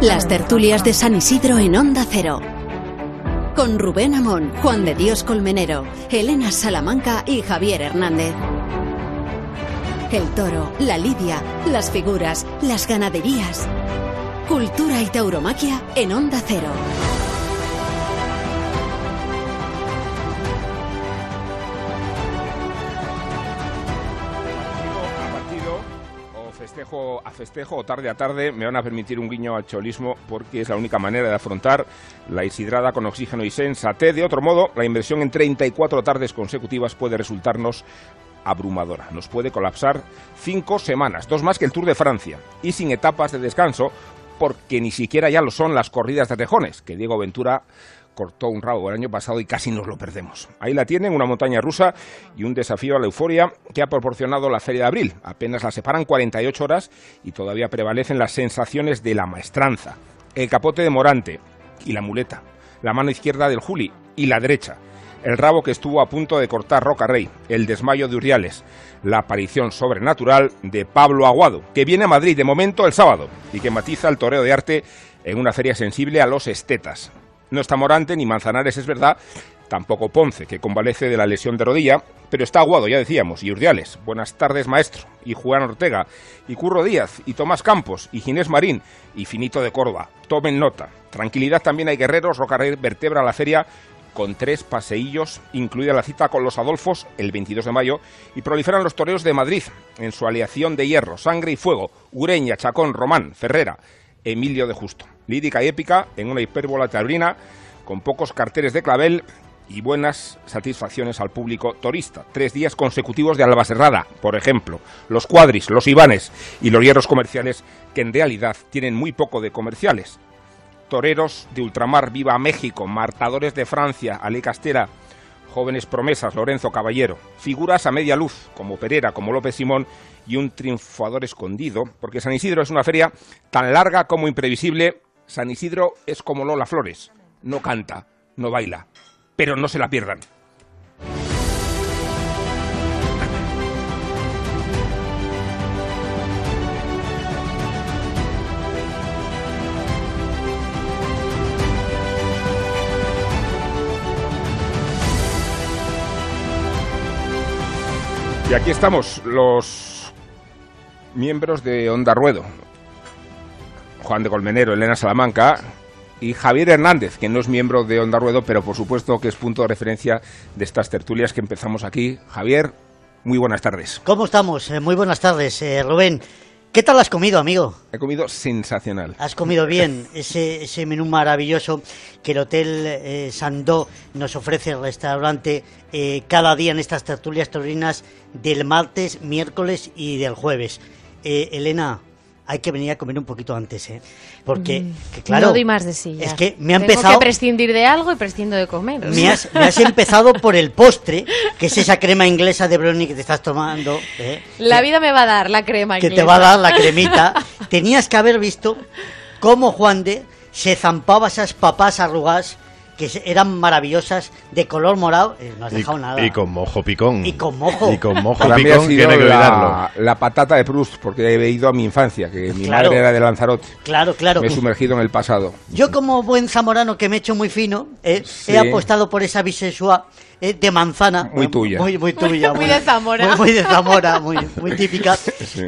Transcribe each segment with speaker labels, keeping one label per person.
Speaker 1: Las tertulias de San Isidro en Onda Cero. Con Rubén Amón, Juan de Dios Colmenero, Elena Salamanca y Javier Hernández. El toro, la lidia, las figuras, las ganaderías. Cultura y tauromaquia en Onda Cero.
Speaker 2: A festejo o tarde a tarde me van a permitir un guiño al cholismo porque es la única manera de afrontar la Isidrada con oxígeno y sensatez. De otro modo, la inversión en 34 tardes consecutivas puede resultarnos abrumadora. Nos puede colapsar cinco semanas, dos más que el Tour de Francia, y sin etapas de descanso, porque ni siquiera ya lo son las corridas de rejones, que Diego Ventura cortó un rabo el año pasado y casi nos lo perdemos. Ahí la tienen, una montaña rusa y un desafío a la euforia que ha proporcionado la Feria de Abril. Apenas la separan 48 horas y todavía prevalecen las sensaciones de la maestranza. El capote de Morante y la muleta, la mano izquierda del Juli y la derecha. El rabo que estuvo a punto de cortar Roca Rey, el desmayo de Uriales, la aparición sobrenatural de Pablo Aguado, que viene a Madrid de momento el sábado y que matiza el toreo de arte en una feria sensible a los estetas. No está Morante ni Manzanares, es verdad, tampoco Ponce, que convalece de la lesión de rodilla, pero está Aguado, ya decíamos, y Urdiales. Buenas tardes, maestro, y Juan Ortega, y Curro Díaz, y Tomás Campos, y Ginés Marín, y Finito de Córdoba. Tomen nota. Tranquilidad también hay guerreros, Rocarrey vertebra la feria con tres paseillos, incluida la cita con los Adolfos el 22 de mayo, y proliferan los toreos de Madrid en su aleación de hierro, sangre y fuego, Ureña, Chacón, Román, Ferrera, Emilio de Justo. Lírica y épica en una hipérbola taurina con pocos carteles de clavel y buenas satisfacciones al público turista. Tres días consecutivos de Albacerrada, por ejemplo. Los cuadris, los ibanes y los hierros comerciales que en realidad tienen muy poco de comerciales. Toreros de ultramar, viva México, martadores de Francia, Ale Castera, jóvenes promesas, Lorenzo Caballero, figuras a media luz, como Pereira, como López Simón, y un triunfador escondido, porque San Isidro es una feria tan larga como imprevisible. San Isidro es como Lola Flores, no canta, no baila, pero no se la pierdan. Y aquí estamos, los miembros de Onda Ruedo. Juan de Colmenero, Elena Salamanca y Javier Hernández, que no es miembro de Onda Ruedo, pero por supuesto que es punto de referencia de estas tertulias que empezamos aquí. Javier, muy buenas tardes.
Speaker 3: ¿Cómo estamos? Eh, muy buenas tardes, eh, Rubén. ¿Qué tal has comido, amigo?
Speaker 2: He comido sensacional.
Speaker 3: Has comido bien ese, ese menú maravilloso que el Hotel eh, Sandó nos ofrece, el restaurante, eh, cada día en estas tertulias taurinas del martes, miércoles y del jueves. Eh, Elena, hay que venir a comer un poquito antes, ¿eh? Porque, que, claro,
Speaker 4: no doy más de sí. ya.
Speaker 3: es que me ha
Speaker 4: Tengo
Speaker 3: empezado...
Speaker 4: que prescindir de algo y prescindo de comer.
Speaker 3: Me has, me has empezado por el postre, que es esa crema inglesa de brownie que te estás tomando. ¿eh?
Speaker 4: La vida me va a dar la crema
Speaker 3: que
Speaker 4: inglesa.
Speaker 3: te va a dar la cremita. Tenías que haber visto cómo Juan de se zampaba esas papas arrugadas que eran maravillosas, de color morado. Eh, no has
Speaker 5: Y,
Speaker 3: dejado nada.
Speaker 5: y con mojo picón.
Speaker 3: Y con mojo.
Speaker 5: Y con mojo
Speaker 2: Para mí ha
Speaker 5: picón
Speaker 2: sido
Speaker 5: tiene que olvidarlo.
Speaker 2: la, la patata de Proust, porque he ido a mi infancia, que mi
Speaker 3: Claro.
Speaker 2: madre era de Lanzarote.
Speaker 3: Claro, claro.
Speaker 2: Me he sumergido en el pasado.
Speaker 3: Yo como buen zamorano que me he hecho muy fino, eh,
Speaker 2: Sí.
Speaker 3: he apostado por esa bisexual eh, de manzana.
Speaker 2: Muy tuya.
Speaker 3: Muy, muy tuya.
Speaker 4: Muy de Zamora.
Speaker 3: Muy, muy de Zamora, muy, muy típica.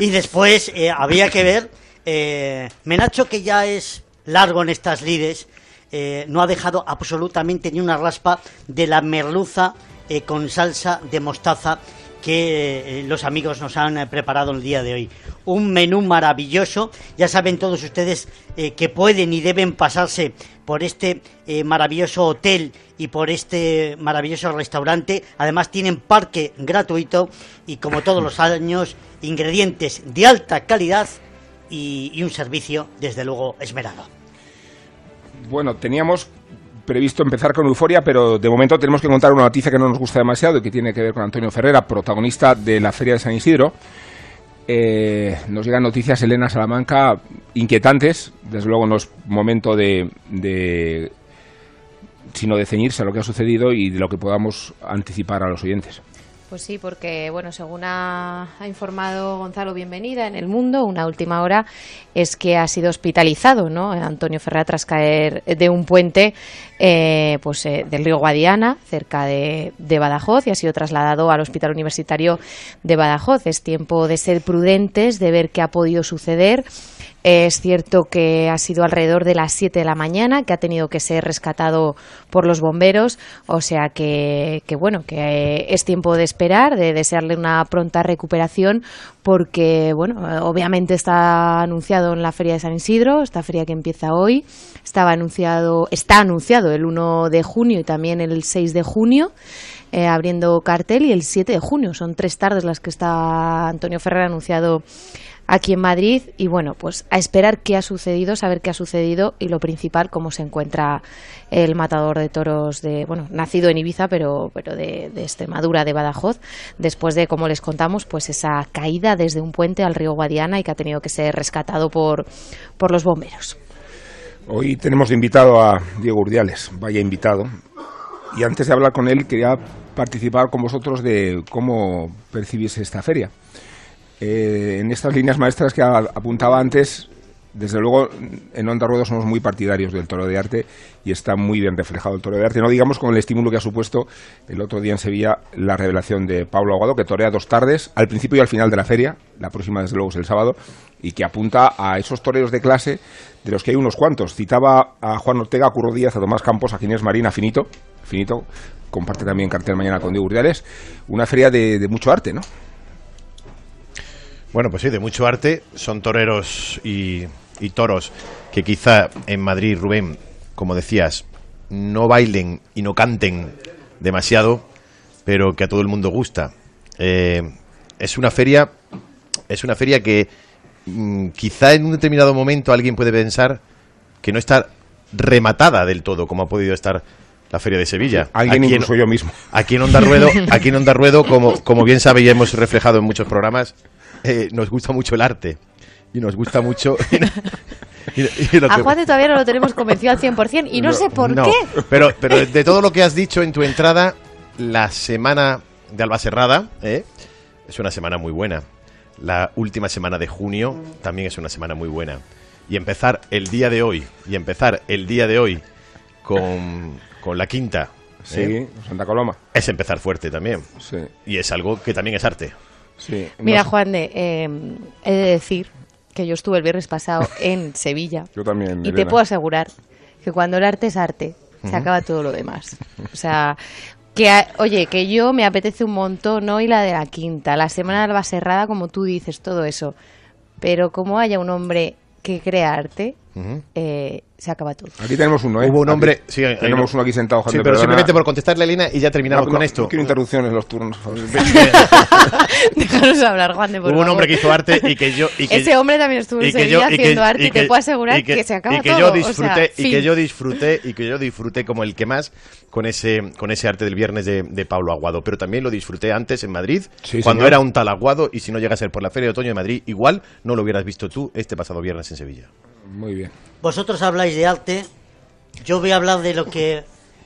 Speaker 3: Y después eh, había que ver, eh, Menacho que ya es largo en estas lides, eh, no ha dejado absolutamente ni una raspa de la merluza eh, con salsa de mostaza que eh, los amigos nos han preparado el día de hoy. Un menú maravilloso. Ya saben todos ustedes que pueden y deben pasarse por este maravilloso hotel y por este maravilloso restaurante. Además tienen parque gratuito y como todos los años ingredientes de alta calidad y un servicio desde luego esmerado.
Speaker 2: Bueno, teníamos previsto empezar con Euforia, pero de momento tenemos que contar una noticia que no nos gusta demasiado y que tiene que ver con Antonio Ferrera, protagonista de la Feria de San Isidro. Eh, nos llegan noticias, Elena Salamanca, inquietantes. Desde luego no es momento de, de- sino de ceñirse a lo que ha sucedido y de lo que podamos anticipar a los oyentes.
Speaker 4: Pues sí, porque bueno, según ha, informado Gonzalo Bienvenida en El Mundo, una última hora es que ha sido hospitalizado, ¿no? Antonio Ferrer tras caer de un puente, eh, pues eh, del río Guadiana, cerca de, Badajoz, y ha sido trasladado al Hospital Universitario de Badajoz. Es tiempo de ser prudentes, de ver qué ha podido suceder. Es cierto que ha sido alrededor de las 7 de la mañana, que ha tenido que ser rescatado por los bomberos, o sea que, que bueno, que es tiempo de esperar, de desearle una pronta recuperación, porque bueno, obviamente está anunciado en la Feria de San Isidro, esta feria que empieza hoy, estaba anunciado, está anunciado el 1 de junio y también el 6 de junio. Eh, abriendo cartel y el 7 de junio. Son tres tardes las que está Antonio Ferrer anunciado aquí en Madrid y bueno, pues a esperar qué ha sucedido, saber qué ha sucedido y lo principal, cómo se encuentra el matador de toros de, bueno, nacido en Ibiza, pero, pero de, de Extremadura, de Badajoz, después de, como les contamos, pues esa caída desde un puente al río Guadiana y que ha tenido que ser rescatado por, por los bomberos.
Speaker 2: Hoy tenemos invitado a Diego Urdiales, vaya invitado. Y antes de hablar con él, quería participar con vosotros de cómo percibís esta feria. Eh, en estas líneas maestras que apuntaba antes, desde luego en Onda Ruedo somos muy partidarios del toro de arte y está muy bien reflejado el toro de arte. No digamos con el estímulo que ha supuesto el otro día en Sevilla la revelación de Pablo Aguado, que torea dos tardes, al principio y al final de la feria, la próxima desde luego es el sábado, y que apunta a esos toreros de clase de los que hay unos cuantos. Citaba a Juan Ortega, a Curro Díaz, a Tomás Campos, a Ginés Marín, a Finito, Finito, comparte también cartel mañana con Diego Urdiales, una feria de, de mucho arte, ¿no?
Speaker 5: Bueno, pues sí, de mucho arte. Son toreros y, y, toros que quizá en Madrid, Rubén, como decías, no bailen y no canten demasiado, pero que a todo el mundo gusta. Eh, es una feria, es una feria que mmm, quizá en un determinado momento alguien puede pensar que no está rematada del todo, como ha podido estar la Feria de Sevilla.
Speaker 2: Alguien aquí incluso en, yo mismo.
Speaker 5: Aquí en Onda Ruedo, aquí en Onda Ruedo como, como bien sabe y hemos reflejado en muchos programas, eh, nos gusta mucho el arte y nos gusta mucho...
Speaker 4: Y, y a Juan de todavía no lo tenemos convencido al 100% y no, no sé por
Speaker 5: no,
Speaker 4: qué.
Speaker 5: Pero, pero de todo lo que has dicho en tu entrada, la semana de Albacerrada ¿eh? es una semana muy buena. La última semana de junio también es una semana muy buena. Y empezar el día de hoy, y empezar el día de hoy con, con la quinta.
Speaker 2: Sí,
Speaker 5: ¿eh?
Speaker 2: Santa Coloma.
Speaker 5: Es empezar fuerte también.
Speaker 2: Sí.
Speaker 5: Y es algo que también es arte.
Speaker 2: Sí,
Speaker 4: Mira,
Speaker 2: no,
Speaker 4: Juan de, eh, he de decir que yo estuve el viernes pasado en Sevilla.
Speaker 2: Yo también.
Speaker 4: Y
Speaker 2: Elena.
Speaker 4: te puedo asegurar que cuando el arte es arte, se acaba todo lo demás. O sea, que, a- oye, que yo me apetece un montón hoy la de la quinta, la semana de Albacerrada, como tú dices, todo eso. Pero como haya un hombre que crea arte, Eh, se acaba todo.
Speaker 2: Aquí tenemos uno, ¿eh?
Speaker 5: Hubo un
Speaker 2: Aquí
Speaker 5: hombre. Sí, hay
Speaker 2: tenemos uno aquí sentado,
Speaker 5: Sí, pero
Speaker 2: Perdona.
Speaker 5: simplemente por contestarle Elena y ya terminamos
Speaker 2: No,
Speaker 5: con
Speaker 2: no,
Speaker 5: esto.
Speaker 2: No quiero interrupciones en los turnos.
Speaker 4: Déjanos hablar, Juan de por
Speaker 5: Hubo un hombre que hizo arte y que yo. Y que
Speaker 4: Ese hombre también estuvo en Sevilla haciendo arte y,
Speaker 5: y
Speaker 4: te puedo asegurar que, se acaba
Speaker 5: y que
Speaker 4: todo.
Speaker 5: yo
Speaker 4: o sea,
Speaker 5: disfruté y
Speaker 4: fin.
Speaker 5: que yo disfruté y que yo disfruté como el que más con ese con ese arte del viernes de, de Pablo Aguado pero también lo disfruté antes en Madrid
Speaker 2: Sí,
Speaker 5: cuando
Speaker 2: señor.
Speaker 5: era un tal Aguado y si no llega a ser por la feria de otoño de Madrid igual no lo hubieras visto tú este pasado viernes en Sevilla
Speaker 2: Muy bien.
Speaker 3: Vosotros habláis de arte, yo voy a hablar de lo que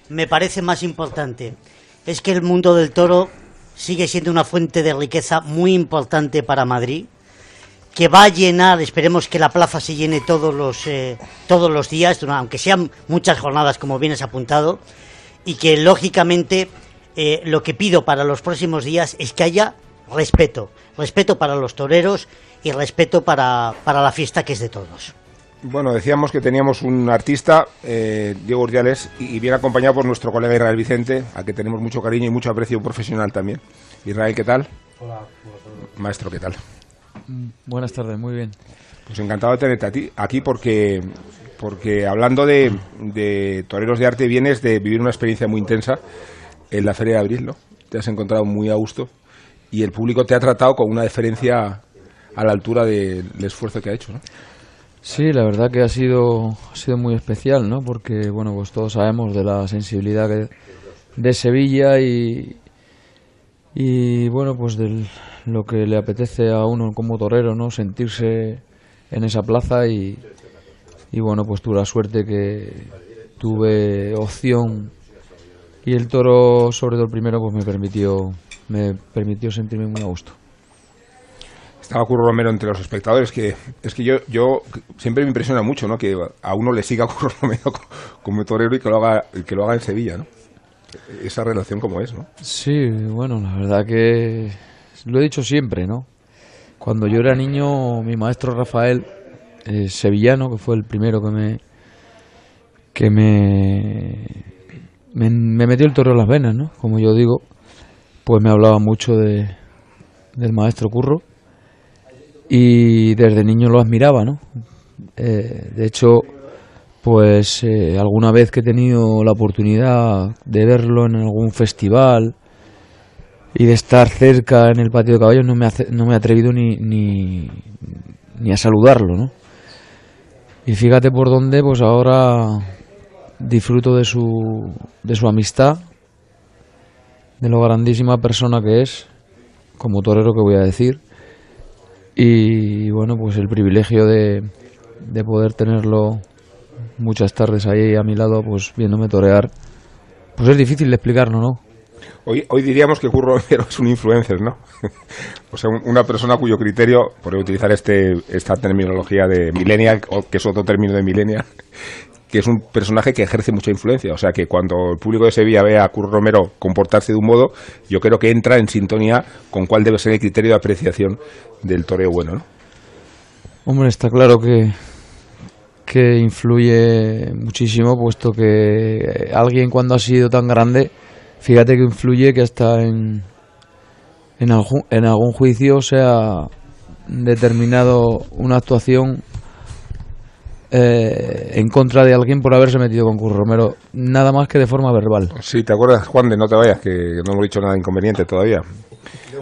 Speaker 3: me parece más importante. Es que el mundo del toro sigue siendo una fuente de riqueza muy importante para Madrid, que va a llenar, esperemos que la plaza se llene todos los, eh, todos los días, aunque sean muchas jornadas como bien has apuntado, y que lógicamente eh, lo que pido para los próximos días es que haya respeto, respeto para los toreros y respeto para, para la fiesta que es de todos.
Speaker 2: Bueno, decíamos que teníamos un artista, eh, Diego Urdiales, y, y bien acompañado por nuestro colega Israel Vicente, a que tenemos mucho cariño y mucho aprecio profesional también. Israel, ¿qué tal?
Speaker 6: Hola,
Speaker 2: Maestro, ¿qué tal?
Speaker 6: Mm, Buenas tardes, muy bien.
Speaker 2: Pues encantado de tenerte a ti, aquí porque, porque hablando de, de toreros de arte vienes de vivir una experiencia muy intensa en la Feria de Abril, ¿no? Te has encontrado muy a gusto y el público te ha tratado con una deferencia a la altura del esfuerzo que ha hecho, ¿no?
Speaker 6: Sí, la verdad que ha sido, ha sido muy especial, ¿no? Porque, bueno, pues todos sabemos de la sensibilidad que- de Sevilla y, y, bueno, pues de lo que le apetece a uno como torero, ¿no? Sentirse en esa plaza y, y bueno, pues tuve la suerte que tuve opción y el toro, sobre todo el primero, pues me permitió me permitió sentirme muy a gusto.
Speaker 2: Estaba Curro Romero entre los espectadores, que es que yo, yo siempre me impresiona mucho, ¿no? Que a uno le siga Curro Romero como torero y que lo haga, que lo haga en Sevilla, ¿no? Esa relación como es, ¿no?
Speaker 6: Sí, bueno, la verdad que lo he dicho siempre, ¿no? Cuando yo era niño, mi maestro Rafael, eh, sevillano, que fue el primero que me que me, me, me metió el toro en las venas, ¿no? Como yo digo, pues me hablaba mucho de, del maestro Curro y desde niño lo admiraba, ¿no? Eh, de hecho, pues eh, alguna vez que he tenido la oportunidad de verlo en algún festival y de estar cerca en el patio de caballos, no me, hace, no me he atrevido ni, ni, ni a saludarlo, ¿no? Y fíjate por dónde, pues ahora disfruto de su, de su amistad, de lo grandísima persona que es, como torero que voy a decir, y bueno, pues el privilegio de, de poder tenerlo muchas tardes ahí a mi lado, pues viéndome torear, pues es difícil de explicarlo, ¿no?
Speaker 2: Hoy, hoy diríamos que Curro Romero es un influencer, ¿no? o sea, una persona cuyo criterio, por utilizar este, esta terminología de millennial, que es otro término de millennial, que es un personaje que ejerce mucha influencia. O sea, que cuando el público de Sevilla ve a Curro Romero comportarse de un modo, yo creo que entra en sintonía con cuál debe ser el criterio de apreciación del toreo bueno, ¿no?
Speaker 6: Hombre, está claro que, que influye muchísimo, puesto que alguien cuando ha sido tan grande, fíjate que influye que hasta en, algún, en algún juicio se ha determinado una actuación eh, en contra de alguien por haberse metido con Curro Romero, nada más que de forma verbal.
Speaker 2: Sí, ¿te acuerdas, Juan, de no te vayas, que no hemos dicho nada inconveniente todavía?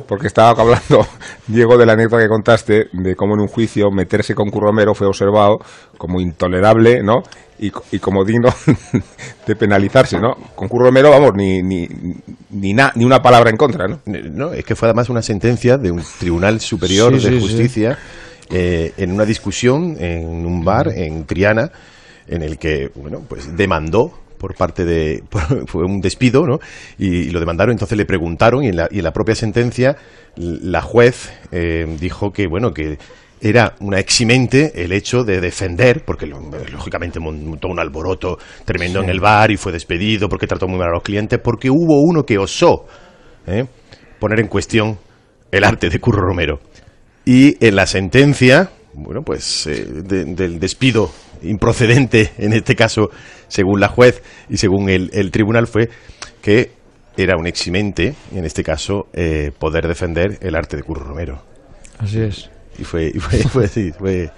Speaker 2: Porque estaba hablando, Diego, de la anécdota que contaste, de cómo en un juicio meterse con Curro Romero fue observado como intolerable, ¿no? Y, y como digno de penalizarse, ¿no? Con Curro Romero, vamos, ni, ni, ni, na, ni una palabra en contra, ¿no?
Speaker 5: No, es que fue además una sentencia de un tribunal superior
Speaker 6: Sí,
Speaker 5: de
Speaker 6: sí,
Speaker 5: justicia eh, en una discusión en un bar en Triana en el que bueno pues demandó por parte de por- fue un despido no y, y lo demandaron entonces le preguntaron y en la, y en la propia sentencia la juez eh, dijo que bueno que era una eximente el hecho de defender, porque lógicamente montó un alboroto tremendo en el bar y fue despedido porque trató muy mal a los clientes, porque hubo uno que osó ¿eh? poner en cuestión el arte de Curro Romero. Y en la sentencia, bueno, pues eh, de- del despido improcedente, en este caso, según la juez y según el, el tribunal, fue que era un eximente, en este caso, eh, poder defender el arte de Curro Romero.
Speaker 6: Así es.
Speaker 5: Y fue, y fue, fue, sí, fue-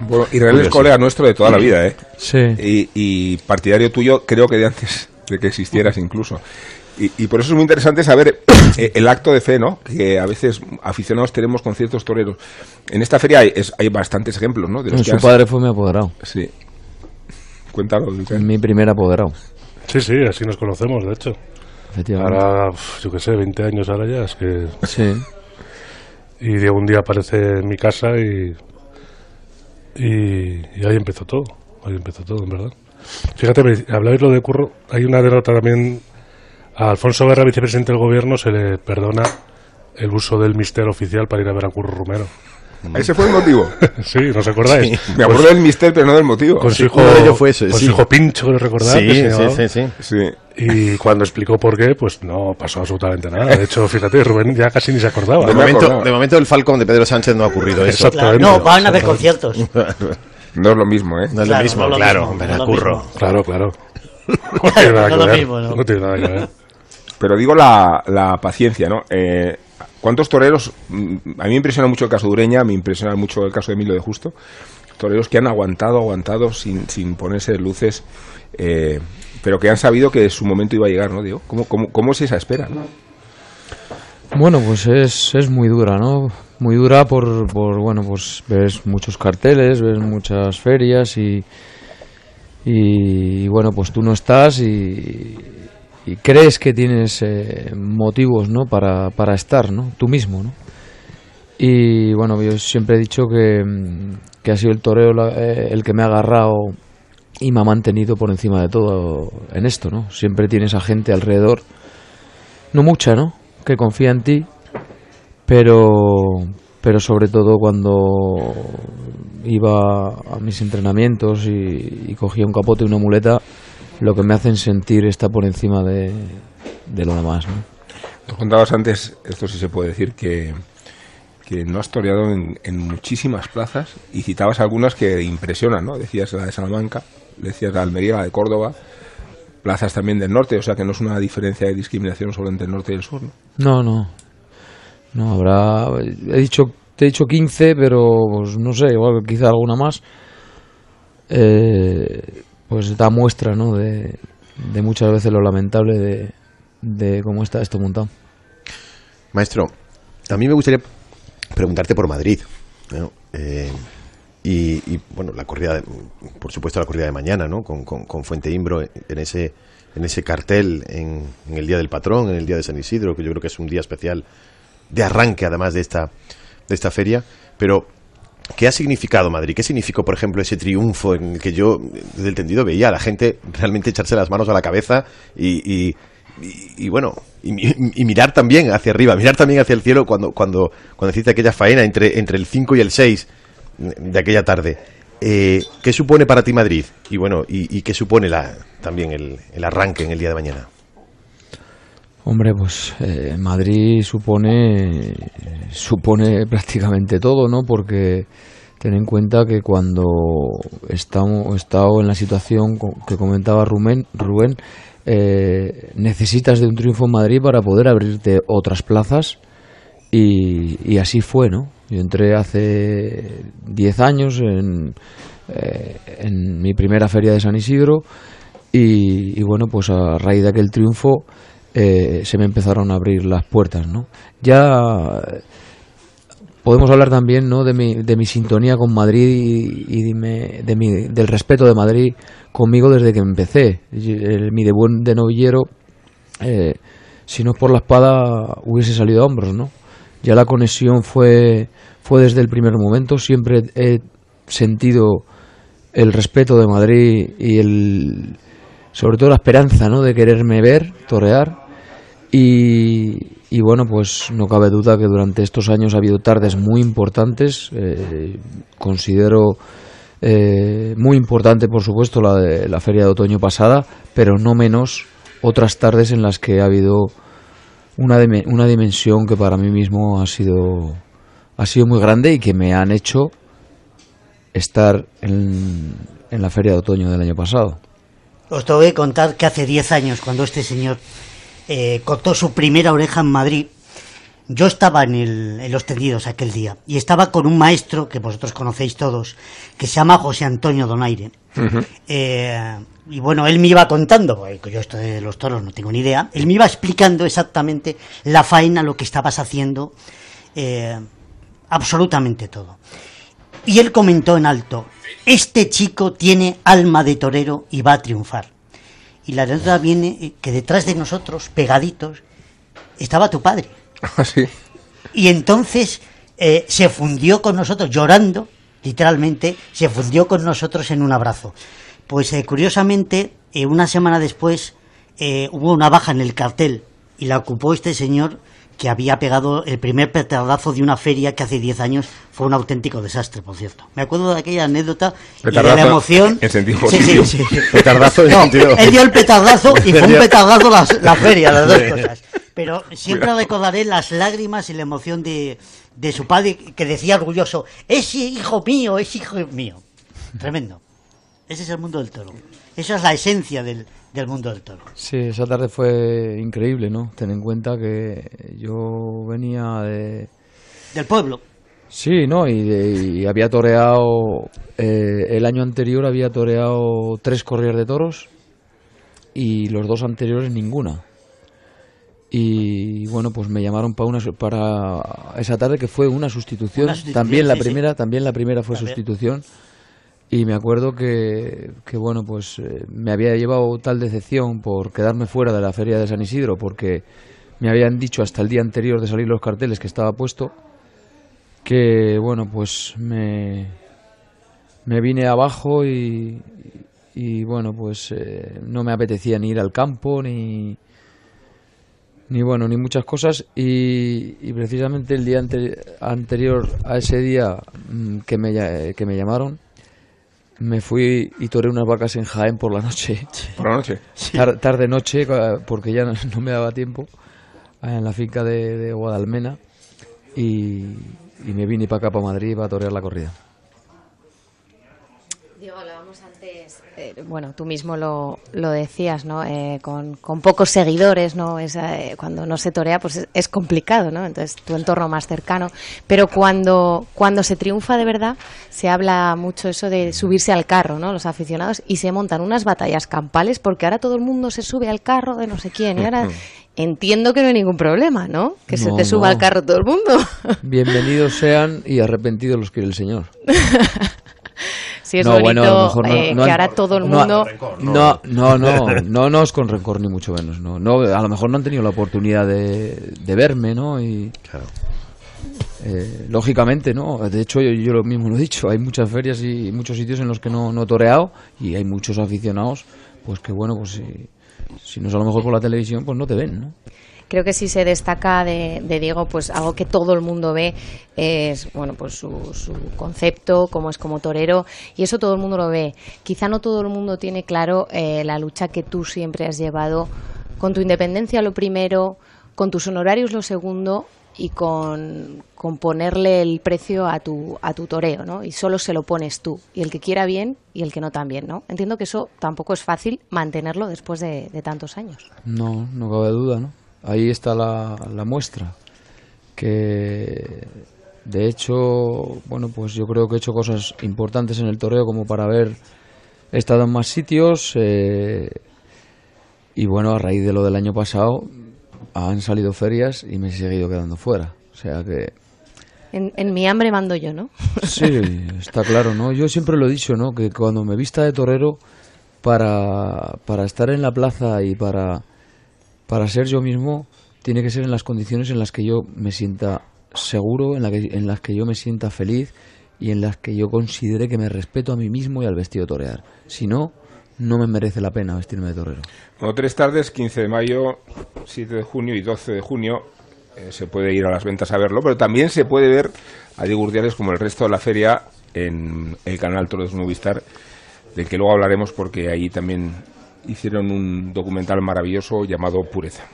Speaker 2: Bueno, Israel es
Speaker 5: Curioso.
Speaker 2: colega nuestro de toda la vida, ¿eh?
Speaker 6: Sí.
Speaker 2: y, y partidario tuyo, creo que de antes de que existieras incluso. Y, y por eso es muy interesante saber eh, el acto de fe, ¿no? Que a veces aficionados tenemos con ciertos toreros. En esta feria hay, es- hay bastantes ejemplos, ¿no? De los que
Speaker 6: Su
Speaker 2: has-
Speaker 6: padre fue mi apoderado,
Speaker 2: Sí. Cuéntalo,
Speaker 6: mi primer apoderado,
Speaker 7: Sí, sí, así nos conocemos, de hecho.
Speaker 6: efectivamente.
Speaker 7: Ahora, yo qué sé, 20 años ahora ya, es que...
Speaker 6: Sí.
Speaker 7: Y Diego un día aparece en mi casa y, y, y ahí empezó todo. Ahí empezó todo, en verdad. Fíjate, me- hablabais lo de Curro. Hay una derrota también. A Alfonso Guerra, vicepresidente del gobierno, se le perdona el uso del mister oficial para ir a ver a Curro Romero.
Speaker 2: Ese fue el motivo.
Speaker 7: Sí, ¿no os acordáis?
Speaker 2: Me acuerdo del mister, pero no del motivo.
Speaker 7: Con su hijo,
Speaker 5: uno de ellos fue ese,
Speaker 7: con
Speaker 5: sí.
Speaker 7: su hijo Pincho, ¿lo recordáis?
Speaker 5: sí, sí, sí, sí.
Speaker 2: Sí.
Speaker 7: Y cuando explicó por qué, pues no pasó absolutamente nada. De hecho, fíjate, Rubén ya casi ni se acordaba.
Speaker 5: De
Speaker 2: me
Speaker 5: momento, de momento el Falcon de Pedro Sánchez no ha ocurrido eso.
Speaker 7: Exacto.
Speaker 3: Claro, no, van a haber conciertos.
Speaker 2: No es lo mismo, ¿eh?
Speaker 5: No es
Speaker 3: Claro,
Speaker 5: lo mismo,
Speaker 3: no
Speaker 5: claro, verá,
Speaker 3: no.
Speaker 7: Claro, claro. No tiene nada que
Speaker 3: lo
Speaker 7: ver.
Speaker 3: mismo, ¿no?
Speaker 7: No tiene nada que ver.
Speaker 2: Pero digo la, la paciencia, ¿no? Eh, ¿Cuántos toreros? mm, A mí me impresiona mucho el caso de Ureña, me impresiona mucho el caso de Emilio de Justo. Toreros que han aguantado, aguantado sin, sin ponerse luces, eh, pero que han sabido que su momento iba a llegar, ¿no? Digo, ¿cómo, cómo, cómo es esa espera? no?
Speaker 6: Bueno, pues es, es muy dura, ¿no? Muy dura por, por, bueno, pues ves muchos carteles, ves muchas ferias y, y bueno, pues tú no estás y, y crees que tienes eh, motivos, ¿no? Para, para estar, ¿no? Tú mismo, ¿no? Y bueno, yo siempre he dicho que, mm, que ha sido el toreo la- eh, el que me ha agarrado y me ha mantenido por encima de todo en esto, ¿no? Siempre tienes a gente alrededor, no mucha, ¿no? que confía en ti, pero, pero sobre todo cuando iba a mis entrenamientos y, cogía un capote y una muleta, lo que me hacen sentir está por encima de, lo demás.
Speaker 2: ¿no? contabas antes, esto sí se puede decir, que, que no has toreado en, en, muchísimas plazas y citabas algunas que impresionan, ¿no? Decías la de Salamanca, decías la de Almería, la de Córdoba, plazas también del norte, o sea que no es una diferencia de discriminación solo entre el norte y el sur, ¿no?
Speaker 6: No, no. No, habrá. He dicho, te he dicho 15, pero pues, no sé, igual quizá alguna más. Eh, pues da muestra, ¿no? De, de, muchas veces lo lamentable de, de cómo está esto montado.
Speaker 5: Maestro, a mí me gustaría preguntarte por Madrid. Eh, y, bueno, la corrida, por supuesto, la corrida de mañana, ¿no? Con, con, Fuente Imbro en ese, en ese cartel en, el Día del Patrón, en el Día de San Isidro, que yo creo que es un día especial de arranque, además de esta, de esta feria. Pero, ¿qué ha significado Madrid? ¿Qué significó, por ejemplo, ese triunfo en el que yo, desde el tendido, veía a la gente realmente echarse las manos a la cabeza y, y, bueno, y, mirar también hacia arriba, mirar también hacia el cielo cuando, cuando, cuando hiciste aquella faena entre, entre el 5 y el 6 de aquella tarde. Eh, ¿Qué supone para ti Madrid? Y bueno, y, qué supone la, también el, arranque en el día de mañana?
Speaker 6: Hombre, pues eh, Madrid supone supone prácticamente todo, ¿no? Porque ten en cuenta que cuando estamos estado en la situación que comentaba Rubén, Rubén eh, necesitas de un triunfo en Madrid para poder abrirte otras plazas y, así fue, ¿no? Yo entré hace 10 años en, eh, en, mi primera feria de San Isidro y, bueno, pues a raíz de aquel triunfo eh, se me empezaron a abrir las puertas, ¿no? Ya podemos hablar también ¿no? de, mi, de mi sintonía con Madrid y, de, mi, del respeto de Madrid conmigo desde que empecé. mi debut de novillero, eh, si no es por la espada, hubiese salido a hombros, ¿no? Ya la conexión fue, fue desde el primer momento. Siempre he sentido el respeto de Madrid y el, sobre todo la esperanza ¿no? de quererme ver, torear. Y, y bueno, pues no cabe duda que durante estos años ha habido tardes muy importantes. Eh, considero eh, muy importante, por supuesto, la de la feria de otoño pasada, pero no menos otras tardes en las que ha habido una, una dimensión que para mí mismo ha sido, ha sido muy grande y que me han hecho estar en, en la feria de otoño del año pasado.
Speaker 3: Os tengo que contar que hace 10 años, cuando este señor eh, cortó su primera oreja en Madrid, yo estaba en, el, en, los tendidos aquel día y estaba con un maestro que vosotros conocéis todos, que se llama José Antonio Donaire. eh, y bueno, él me iba contando, yo esto de los toros no tengo ni idea, él me iba explicando exactamente la faena, lo que estabas haciendo, eh, absolutamente todo. Y él comentó en alto, este chico tiene alma de torero y va a triunfar. Y la verdad viene eh, que detrás de nosotros, pegaditos, estaba tu padre.
Speaker 2: Ah, sí.
Speaker 3: Y entonces eh, se fundió con nosotros, llorando, literalmente, se fundió con nosotros en un abrazo. Pues eh, curiosamente, eh, una semana después hubo una baja en el cartel y la ocupó este señor que había pegado el primer petardazo de una feria que hace 10 años fue un auténtico desastre, por cierto. Me acuerdo de aquella anécdota y de la emoción.
Speaker 2: En sentido
Speaker 3: sí, sí, sí,
Speaker 5: Petardazo en
Speaker 3: no,
Speaker 5: sentido.
Speaker 3: Él dio el petardazo y fue un petardazo la, la feria, las dos cosas. Pero siempre recordaré las lágrimas y la emoción de, de su padre que decía orgulloso, es hijo mío, es hijo mío. Tremendo. Ese es el mundo del toro. Esa es la esencia del, del mundo del toro.
Speaker 6: Sí, esa tarde fue increíble, ¿no? Ten en cuenta que yo venía de...
Speaker 3: Del pueblo.
Speaker 6: Sí, ¿no? Y, había toreado... Eh, el año anterior había toreado tres corridas de toros y los dos anteriores ninguna. Y bueno, pues me llamaron para una para esa tarde que fue una sustitución. también la primera, también la primera fue sustitución. Y me acuerdo que, que bueno, pues eh, me había llevado tal decepción por quedarme fuera de la feria de San Isidro, porque me habían dicho hasta el día anterior de salir los carteles que estaba puesto, que bueno, pues me, me vine abajo y, y bueno, pues eh, no me apetecía ni ir al campo ni ni bueno, ni muchas cosas. Y, precisamente el día anterior a ese día mm, que, me, que me llamaron, me fui y toré unas vacas en Jaén por la noche.
Speaker 2: ¿Por la noche?
Speaker 6: Tarde-noche, porque ya no, me daba tiempo, en la finca de, Guadalmena. Y, y me vine para acá, para Madrid, para torear la corrida.
Speaker 4: Eh, bueno, tú mismo lo, lo decías, ¿no? Eh, con, con, pocos seguidores, ¿no? Es, eh, cuando no se torea, pues es, complicado, ¿no? Entonces, tu entorno más cercano. Pero cuando, cuando se triunfa de verdad, se habla mucho eso de subirse al carro, ¿no? Los aficionados, y se montan unas batallas campales, porque ahora todo el mundo se sube al carro de no sé quién, y ahora entiendo que no hay ningún problema, ¿no? Que se te suba al carro todo el mundo.
Speaker 6: Bienvenidos sean y arrepentidos los quiere el Señor.
Speaker 4: sí es bonito eh, que ahora todo el mundo...
Speaker 6: No, no, no, no, no, es con rencor ni mucho menos. No, no, a lo mejor no han tenido la oportunidad de, de verme, ¿no? Y, claro. Eh, lógicamente, ¿no? De hecho, yo, lo mismo lo he dicho. Hay muchas ferias y muchos sitios en los que no, no he toreado y hay muchos aficionados, pues que bueno, pues si, si no es a lo mejor por la televisión, pues no te ven, ¿no?
Speaker 4: Creo que sí se destaca de, Diego, pues algo que todo el mundo ve es bueno pues su, concepto, cómo es como torero, y eso todo el mundo lo ve. Quizá no todo el mundo tiene claro eh, la lucha que tú siempre has llevado con tu independencia lo primero, con tus honorarios lo segundo y con, con, ponerle el precio a tu, a tu toreo, ¿no? Y solo se lo pones tú, y el que quiera bien y el que no también, ¿no? Entiendo que eso tampoco es fácil mantenerlo después de, de tantos años.
Speaker 6: No, no cabe duda, ¿no? Ahí está la, la muestra. Que de hecho, bueno, pues yo creo que he hecho cosas importantes en el toreo como para haber estado en más sitios. Eh, y bueno, a raíz de lo del año pasado han salido ferias y me he seguido quedando fuera. O sea que.
Speaker 4: En, en, mi hambre mando yo, ¿no?
Speaker 6: Sí, está claro, ¿no? Yo siempre lo he dicho, ¿no? Que cuando me vista de torero, para, para estar en la plaza y para para ser yo mismo tiene que ser en las condiciones en las que yo me sienta seguro, en, la que, en las que yo me sienta feliz y en las que yo considere que me respeto a mí mismo y al vestido torear. Si no, no me merece la pena vestirme de torero.
Speaker 2: Bueno, tres tardes, 15 de mayo, 7 de junio y 12 de junio, eh, se puede ir a las ventas a verlo, pero también se puede ver a Diego como el resto de la feria en el canal Toros Movistar, del que luego hablaremos porque ahí también hicieron un documental maravilloso llamado Pureza.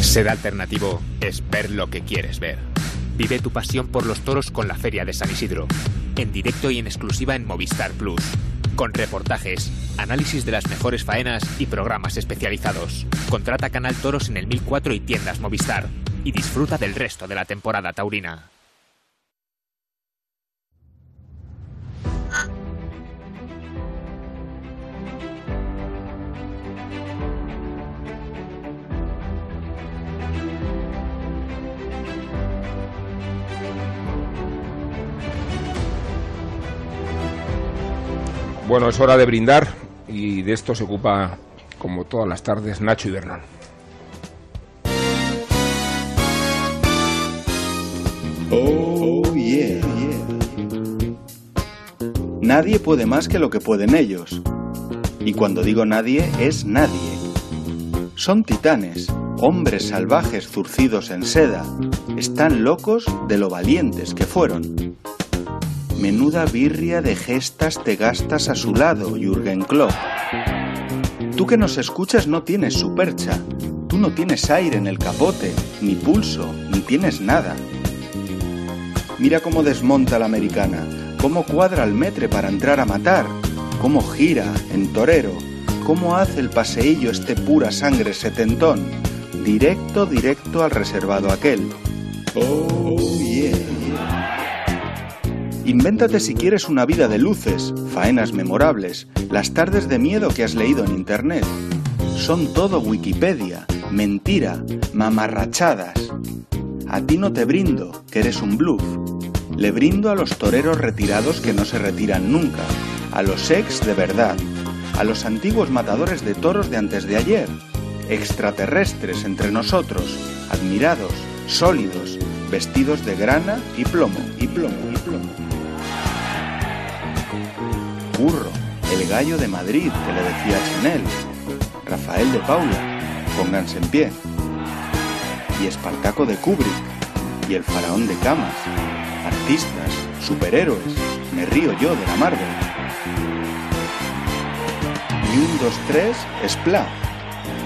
Speaker 8: Ser alternativo es ver lo que quieres ver. Vive tu pasión por los toros con la Feria de San Isidro, en directo y en exclusiva en Movistar Plus, con reportajes, análisis de las mejores faenas y programas especializados. Contrata Canal Toros en el 1004 y tiendas Movistar y disfruta del resto de la temporada taurina.
Speaker 2: Bueno, es hora de brindar y de esto se ocupa, como todas las tardes, Nacho y Bernal.
Speaker 9: Oh, yeah. Nadie puede más que lo que pueden ellos. Y cuando digo nadie, es nadie. Son titanes, hombres salvajes zurcidos en seda. Están locos de lo valientes que fueron. Menuda birria de gestas te gastas a su lado, Jürgen Klopp. Tú que nos escuchas no tienes su percha, tú no tienes aire en el capote, ni pulso, ni tienes nada. Mira cómo desmonta la americana, cómo cuadra el metre para entrar a matar, cómo gira en torero, cómo hace el paseillo este pura sangre setentón, directo, directo al reservado aquel. Oh, yeah. Invéntate si quieres una vida de luces, faenas memorables, las tardes de miedo que has leído en Internet. Son todo Wikipedia, mentira, mamarrachadas. A ti no te brindo, que eres un bluff. Le brindo a los toreros retirados que no se retiran nunca, a los ex de verdad, a los antiguos matadores de toros de antes de ayer, extraterrestres entre nosotros, admirados, sólidos, vestidos de grana y plomo, y plomo, y plomo. Burro, El gallo de Madrid, que le decía Chanel. Rafael de Paula, pónganse en pie. Y Espartaco de Kubrick. Y el faraón de Camas. Artistas, superhéroes. Me río yo de la Marvel. Y un, dos, tres, Splat.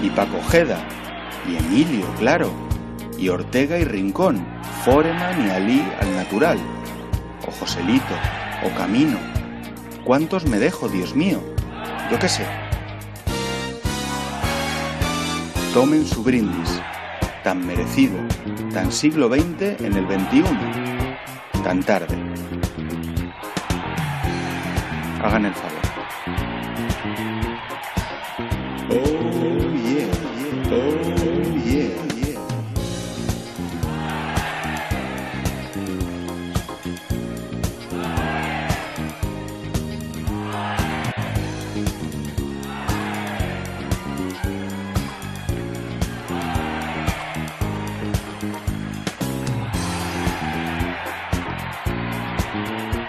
Speaker 9: Y Paco Jeda. Y Emilio, claro. Y Ortega y Rincón. Foreman y Ali al natural. O Joselito. O Camino. ¿Cuántos me dejo, Dios mío? Yo qué sé. Tomen su brindis, tan merecido, tan siglo XX en el XXI, tan tarde. Hagan el favor.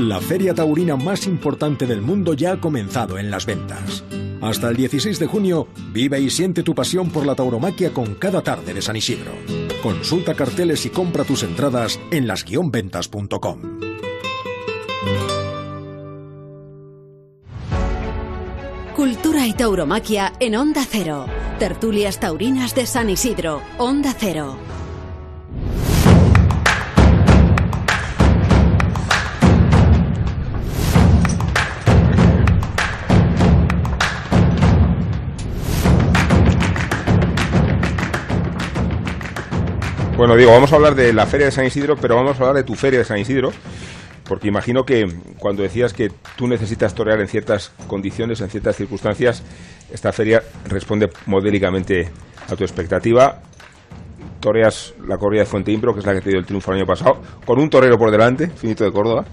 Speaker 10: La feria taurina más importante del mundo ya ha comenzado en las ventas. Hasta el 16 de junio, vive y siente tu pasión por la tauromaquia con cada tarde de San Isidro. Consulta carteles y compra tus entradas en las-ventas.com.
Speaker 1: Cultura y tauromaquia en Onda Cero. Tertulias Taurinas de San Isidro, Onda Cero.
Speaker 2: Bueno, digo, vamos a hablar de la Feria de San Isidro, pero vamos a hablar de tu Feria de San Isidro, porque imagino que cuando decías que tú necesitas torear en ciertas condiciones, en ciertas circunstancias, esta feria responde modélicamente a tu expectativa. Toreas la corrida de Fuente Imbro, que es la que te dio el triunfo el año pasado, con un torero por delante, finito de Córdoba.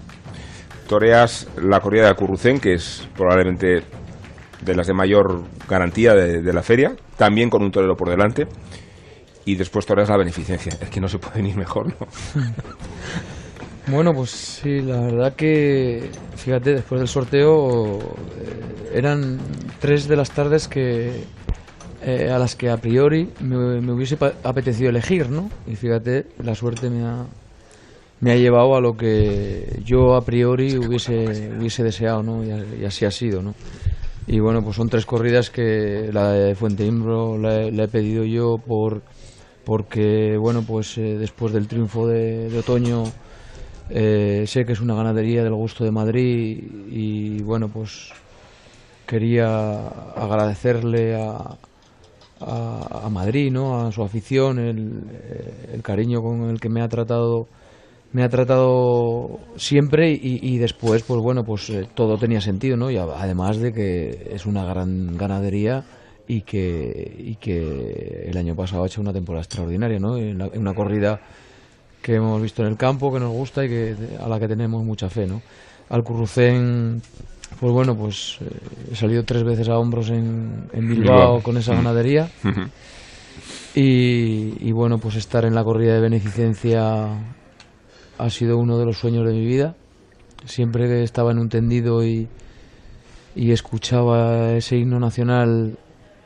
Speaker 2: Toreas la corrida de Acurrucén, que es probablemente de las de mayor garantía de la feria, también con un torero por delante y después toreas la beneficencia. Es que no se puede ir mejor, ¿no?
Speaker 6: Bueno, pues sí, la verdad que, fíjate, después del sorteo eh, eran tres de las tardes que eh, a las que a priori me, me hubiese apetecido elegir, ¿no? Y fíjate, la suerte me ha, me ha llevado a lo que yo a priori hubiese, hubiese deseado, ¿no? Y, y así ha sido, ¿no? Y bueno, pues son tres corridas que la de Fuente Imbro la, la he pedido yo por porque bueno pues eh, después del triunfo de, otoño eh, sé que es una ganadería del gusto de Madrid y bueno pues quería agradecerle a, a, Madrid no a su afición el, cariño con el que me ha tratado me ha tratado siempre y, y después pues bueno pues eh, todo tenía sentido no y además de que es una gran ganadería y que y que el año pasado ha hecho una temporada extraordinaria no en, la- en una corrida que hemos visto en el campo que nos gusta y que a la que tenemos mucha fe no Alcurrucén pues bueno, pues eh, he salido tres veces a hombros en, en Bilbao con esa ganadería. Y, y bueno, pues estar en la corrida de beneficencia ha sido uno de los sueños de mi vida. Siempre que estaba en un tendido y, y escuchaba ese himno nacional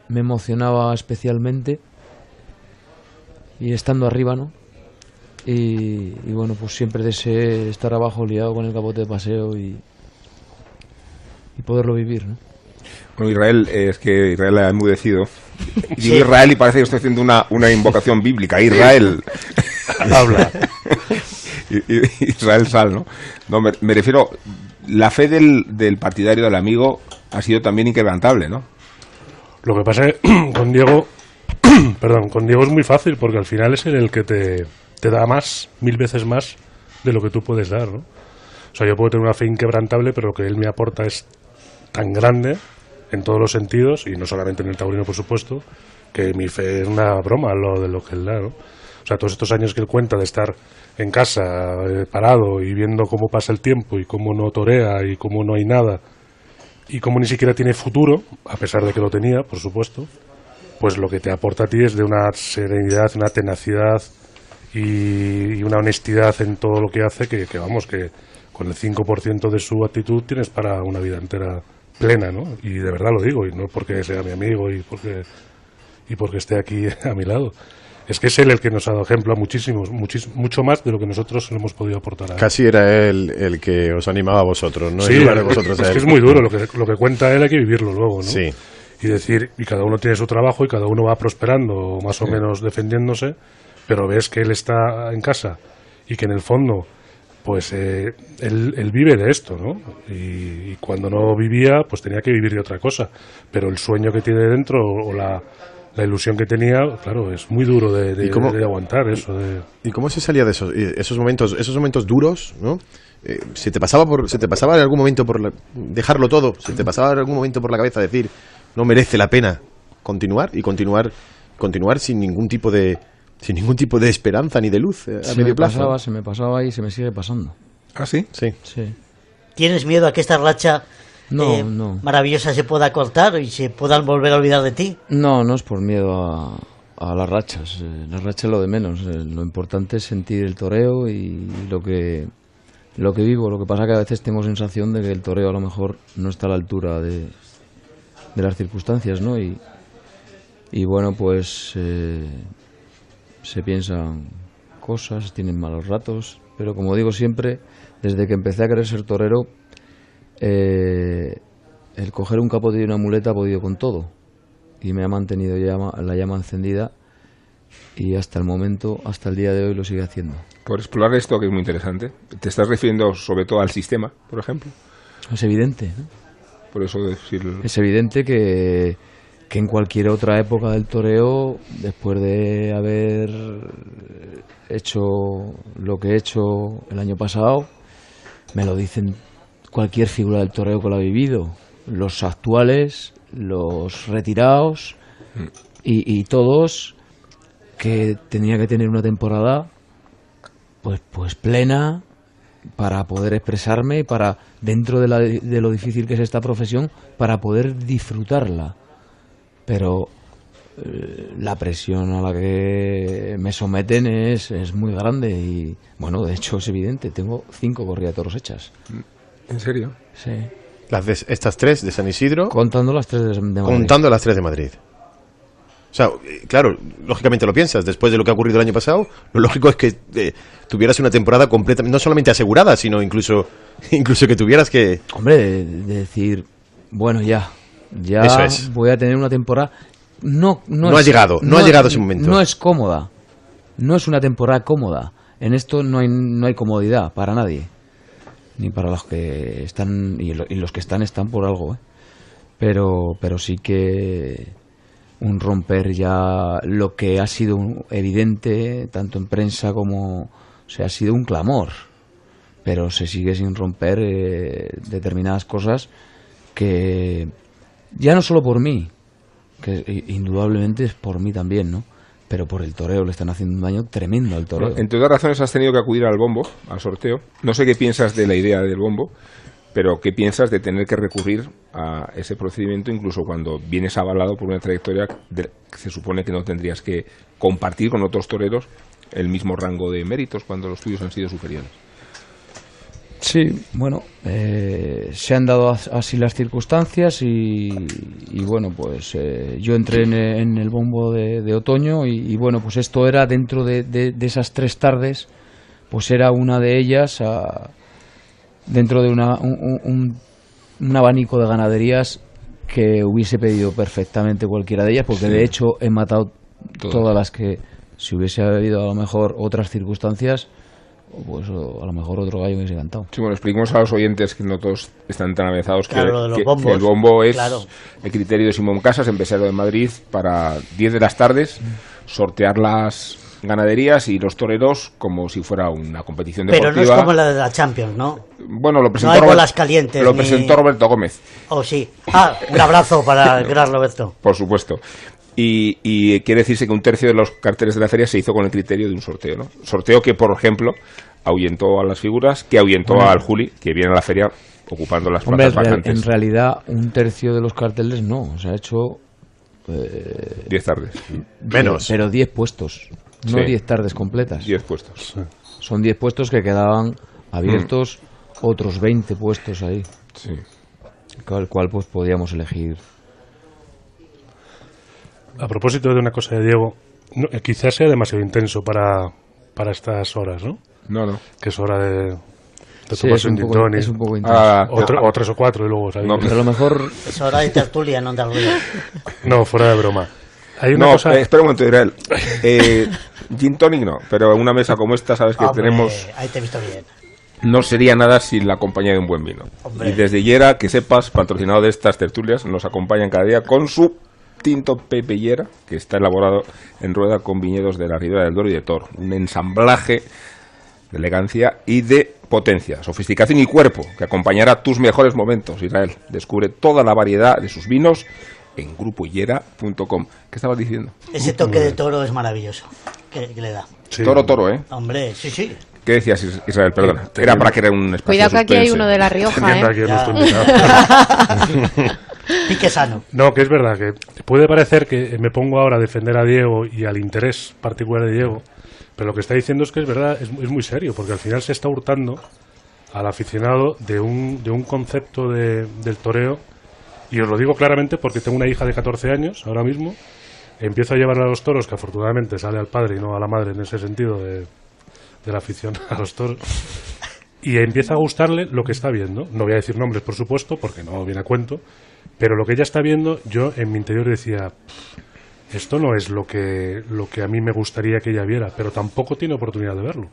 Speaker 6: me emocionaba especialmente. Y estando arriba, ¿no? Y, y bueno, pues siempre deseé estar abajo liado con el capote de paseo y, y poderlo vivir, ¿no?
Speaker 2: Bueno, Israel, eh, es que Israel ha enmudecido. Digo
Speaker 6: Sí.
Speaker 2: Israel y parece que estoy haciendo una, una invocación bíblica. Israel.
Speaker 7: Habla.
Speaker 2: Israel Sal, ¿no? No, me, me refiero, la fe del, del partidario del amigo ha sido también inquebrantable, ¿no?
Speaker 7: Lo que pasa es que con Diego, perdón, con Diego es muy fácil porque al final es el que te, te da más, mil veces más de lo que tú puedes dar, ¿no? O sea, yo puedo tener una fe inquebrantable, pero lo que él me aporta es tan grande en todos los sentidos, y no solamente en el taurino, por supuesto, que mi fe es una broma lo de lo que él da, ¿no? O sea, todos estos años que él cuenta de estar en casa, eh, parado y viendo cómo pasa el tiempo y cómo no torea y cómo no hay nada y cómo ni siquiera tiene futuro, a pesar de que lo tenía, por supuesto, pues lo que te aporta a ti es de una serenidad, una tenacidad y, y una honestidad en todo lo que hace que, que vamos, que con el 5% de su actitud tienes para una vida entera plena, ¿no? Y de verdad lo digo, y no porque sea mi amigo y porque, y porque esté aquí a mi lado. Es que es él el que nos ha dado ejemplo a muchísimos, muchis- mucho más de lo que nosotros le hemos podido aportar a él.
Speaker 5: Casi era él el que os animaba a vosotros, ¿no?
Speaker 7: Sí, es-
Speaker 5: vosotros a
Speaker 7: es
Speaker 5: él.
Speaker 7: que es muy duro lo que, lo que cuenta él, hay que vivirlo luego, ¿no?
Speaker 5: Sí.
Speaker 7: Y decir, y cada uno tiene su trabajo y cada uno va prosperando, más o menos defendiéndose, pero ves que él está en casa y que en el fondo, pues eh, él, él vive de esto, ¿no? Y, y cuando no vivía, pues tenía que vivir de otra cosa. Pero el sueño que tiene dentro o la, la ilusión que tenía, claro, es muy duro de, de-
Speaker 5: ¿Y cómo-
Speaker 7: de aguantar eso. De...
Speaker 5: ¿Y cómo se salía de esos, esos momentos, esos momentos duros, no? Eh, ¿se te pasaba por, se te pasaba en algún momento por la- dejarlo todo? ¿Se te pasaba en algún momento por la cabeza decir no merece la pena continuar y continuar, continuar sin ningún tipo de, sin ningún tipo de esperanza ni de luz eh, a
Speaker 6: Se
Speaker 5: medio
Speaker 6: me
Speaker 5: plazo?
Speaker 6: pasaba, se me pasaba y se me sigue pasando.
Speaker 2: ¿Ah, sí?
Speaker 5: Sí.
Speaker 6: Sí.
Speaker 3: ¿Tienes miedo a que esta racha
Speaker 6: No,
Speaker 3: eh,
Speaker 6: no.
Speaker 3: maravillosa se pueda cortar y se puedan volver a olvidar de ti?
Speaker 6: No, no es por miedo a, a las rachas. eh, las rachas es lo de menos. eh, lo importante es sentir el toreo y lo que lo que vivo. Lo que pasa que a veces tengo sensación de que el toreo a lo mejor no está a la altura de, de las circunstancias, ¿no? Y, y bueno, pues eh, se piensan cosas, tienen malos ratos, pero como digo siempre, desde que empecé a querer ser torero, eh, el coger un capote y una muleta ha podido con todo y me ha mantenido llama- la llama encendida y hasta el momento, hasta el día de hoy lo sigue haciendo.
Speaker 2: Por explorar esto que es muy interesante. ¿Te estás refiriendo sobre todo al sistema, por ejemplo?
Speaker 6: Es evidente, ¿no?
Speaker 2: Por eso decir...
Speaker 6: Es evidente que, que en cualquier otra época del toreo, después de haber hecho lo que he hecho el año pasado, me lo dicen cualquier figura del toreo que lo ha vivido, los actuales, los retirados y, todos que tenía que tener una temporada pues pues plena para poder expresarme y para dentro de, la- de lo difícil que es esta profesión para poder disfrutarla. Pero eh, la presión a la que me someten es, es muy grande y bueno de hecho es evidente. Tengo cinco corridas toros hechas
Speaker 2: ¿En serio?
Speaker 6: sí
Speaker 5: Las de- estas tres de San Isidro.
Speaker 6: contando las tres de, de Madrid.
Speaker 5: Contando las tres de Madrid. O sea, eh, claro, lógicamente lo piensas, después de lo que ha ocurrido el año pasado, lo lógico es que eh, tuvieras una temporada completamente, no solamente asegurada, sino incluso, incluso que tuvieras que...
Speaker 6: Hombre, de, de decir, bueno, ya, ya
Speaker 5: Eso es.
Speaker 6: voy a tener una temporada. No, no,
Speaker 5: No ha
Speaker 6: es-
Speaker 5: llegado, no ha llegado ese momento.
Speaker 6: No es cómoda, no es una temporada cómoda. En esto no hay, no hay comodidad para nadie, ni para los que están y, lo- y los que están están por algo. ¿eh? Pero, pero sí que un romper ya lo que ha sido evidente tanto en prensa como o ha sido un clamor pero se sigue sin romper eh, determinadas cosas que ya no solo por mí, que indudablemente es por mí también, ¿no? Pero por el toreo le están haciendo un daño tremendo al toreo.
Speaker 2: Entre otras razones has tenido que acudir al bombo, al sorteo. No sé qué piensas de la idea del bombo. Pero ¿qué piensas de tener que recurrir a ese procedimiento incluso cuando vienes avalado por una trayectoria que se supone que no tendrías que compartir con otros toreros el mismo rango de méritos cuando los tuyos han sido superiores?
Speaker 6: Sí, bueno, eh, se han dado así las circunstancias y, bueno, pues eh, yo entré en, el bombo de, otoño y, bueno, pues esto era dentro de, esas tres tardes, pues era una de ellas dentro de una, un, abanico de ganaderías que hubiese pedido perfectamente cualquiera de ellas, porque de hecho he matado todas las que si hubiese habido a lo mejor otras circunstancias pues a lo mejor otro gallo hubiese cantado.
Speaker 2: Sí, bueno, expliquemos a los oyentes que no todos están tan avezados que, el bombo es el criterio de Simón Casas, empresario de Madrid, para 10 de las tardes sortear las ganaderías y los toreros como si fuera una competición deportiva.
Speaker 3: Pero no es como la de la Champions, ¿no?
Speaker 2: Bueno, lo presentó,
Speaker 3: no hay calientes,
Speaker 2: lo presentó Roberto Gómez.
Speaker 3: Oh, sí. Ah, un abrazo para el gran Roberto.
Speaker 2: Por supuesto. Y, quiere decirse que un tercio de los carteles de la feria se hizo con el criterio de un sorteo. ¿no? Sorteo que, por ejemplo, ahuyentó a las figuras, que ahuyentó al Juli, que viene a la feria ocupando las plazas vacantes.
Speaker 6: En realidad, un tercio de los carteles no, se ha hecho...
Speaker 2: Eh, diez tardes.
Speaker 5: Menos.
Speaker 6: Pero diez puestos, no diez tardes completas.
Speaker 2: Diez puestos.
Speaker 6: Son diez puestos que quedaban abiertos, mm. otros veinte puestos ahí.
Speaker 2: Sí.
Speaker 6: El cual pues podíamos elegir
Speaker 7: a propósito de una cosa de Diego, eh, quizás sea demasiado intenso para, para estas horas, ¿no?
Speaker 2: No, no.
Speaker 7: Que es hora de,
Speaker 6: de tomarse un, poco,
Speaker 7: Es
Speaker 6: un poco intenso. Ah,
Speaker 7: o, tres o cuatro y luego...
Speaker 6: No, pero a lo mejor...
Speaker 3: Es hora de tertulia, no de ruido.
Speaker 7: No, fuera de broma. Hay una
Speaker 2: no,
Speaker 7: cosa...
Speaker 2: Eh, espera un momento, Israel. Eh, gin tonic no, pero en una mesa como esta sabes que tenemos...
Speaker 3: Ahí te he visto bien.
Speaker 2: No sería nada sin la compañía de un buen vino. Y desde Yera, que sepas, patrocinado de estas tertulias, nos acompañan cada día con su tinto pepellera que está elaborado en rueda con viñedos de la Ribera del Doro y de Tor. Un ensamblaje de elegancia y de potencia, sofisticación y cuerpo que acompañará tus mejores momentos, Israel. Descubre toda la variedad de sus vinos en grupoyera.com. ¿Qué estabas diciendo?
Speaker 3: Ese toque de toro es maravilloso que, le da.
Speaker 2: Toro, toro, ¿eh?
Speaker 3: Hombre, sí, sí.
Speaker 2: ¿Qué decías, Israel? Perdona. Era para crear un espacio
Speaker 4: Cuidado que aquí hay uno de La Rioja, ¿eh?
Speaker 3: Pique sano.
Speaker 7: No, que es verdad, que puede parecer que me pongo ahora a defender a Diego y al interés particular de Diego, pero lo que está diciendo es que es verdad, es, muy serio, porque al final se está hurtando al aficionado de un, de un concepto de, del toreo, y os lo digo claramente porque tengo una hija de 14 años ahora mismo, empiezo a llevar a los toros, que afortunadamente sale al padre y no a la madre en ese sentido de, de la afición a los toros, y empieza a gustarle lo que está viendo. No voy a decir nombres, por supuesto, porque no viene a cuento, pero lo que ella está viendo, yo en mi interior decía, esto no es lo que, lo que a mí me gustaría que ella viera, pero tampoco tiene oportunidad de verlo.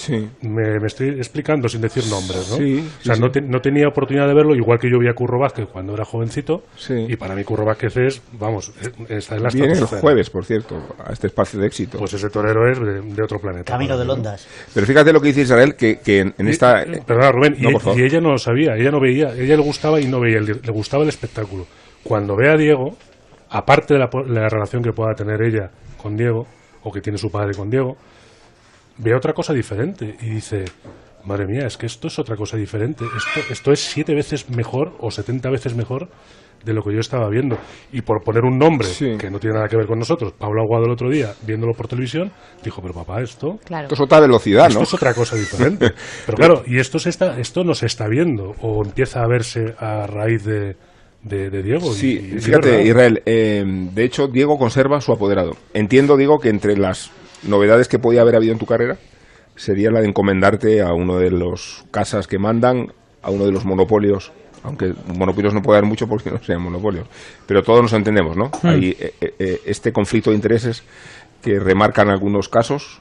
Speaker 2: Sí.
Speaker 7: Me, estoy explicando sin decir nombres, ¿no? o sea, no, tenía oportunidad de verlo, igual que yo vi a Curro Vázquez cuando era jovencito. Y para mí Curro Vázquez es, vamos, está en las
Speaker 2: Viene el jueves, por cierto, a este espacio de éxito.
Speaker 7: Pues ese torero es de, otro planeta.
Speaker 3: Camino de Londas.
Speaker 2: Pero fíjate lo que dice Israel, que, que en, esta...
Speaker 7: Eh, perdona, Rubén, y, ella no lo sabía, ella no veía, ella le gustaba y no veía, le, gustaba el espectáculo. Cuando ve a Diego, aparte de la, la relación que pueda tener ella con Diego, o que tiene su padre con Diego, ve otra cosa diferente y dice, madre mía, es que esto es otra cosa diferente. Esto, esto es siete veces mejor o setenta veces mejor de lo que yo estaba viendo. Y por poner un nombre que no tiene nada que ver con nosotros, Pablo Aguado el otro día, viéndolo por televisión, dijo, pero papá, esto...
Speaker 2: Esto es otra velocidad,
Speaker 7: ¿no? Esto es otra cosa diferente. pero claro, y esto, se está, esto no se está viendo o empieza a verse a raíz de... De, Diego.
Speaker 2: Sí, fíjate, Israel. Eh, de hecho, Diego conserva su apoderado. Entiendo, digo, que entre las novedades que podía haber habido en tu carrera sería la de encomendarte a uno de los casas que mandan, a uno de los monopolios, aunque monopolios no puede haber mucho porque no sean monopolios, pero todos nos entendemos, ¿no? Hmm. Hay eh, eh, eh, este conflicto de intereses que remarcan algunos casos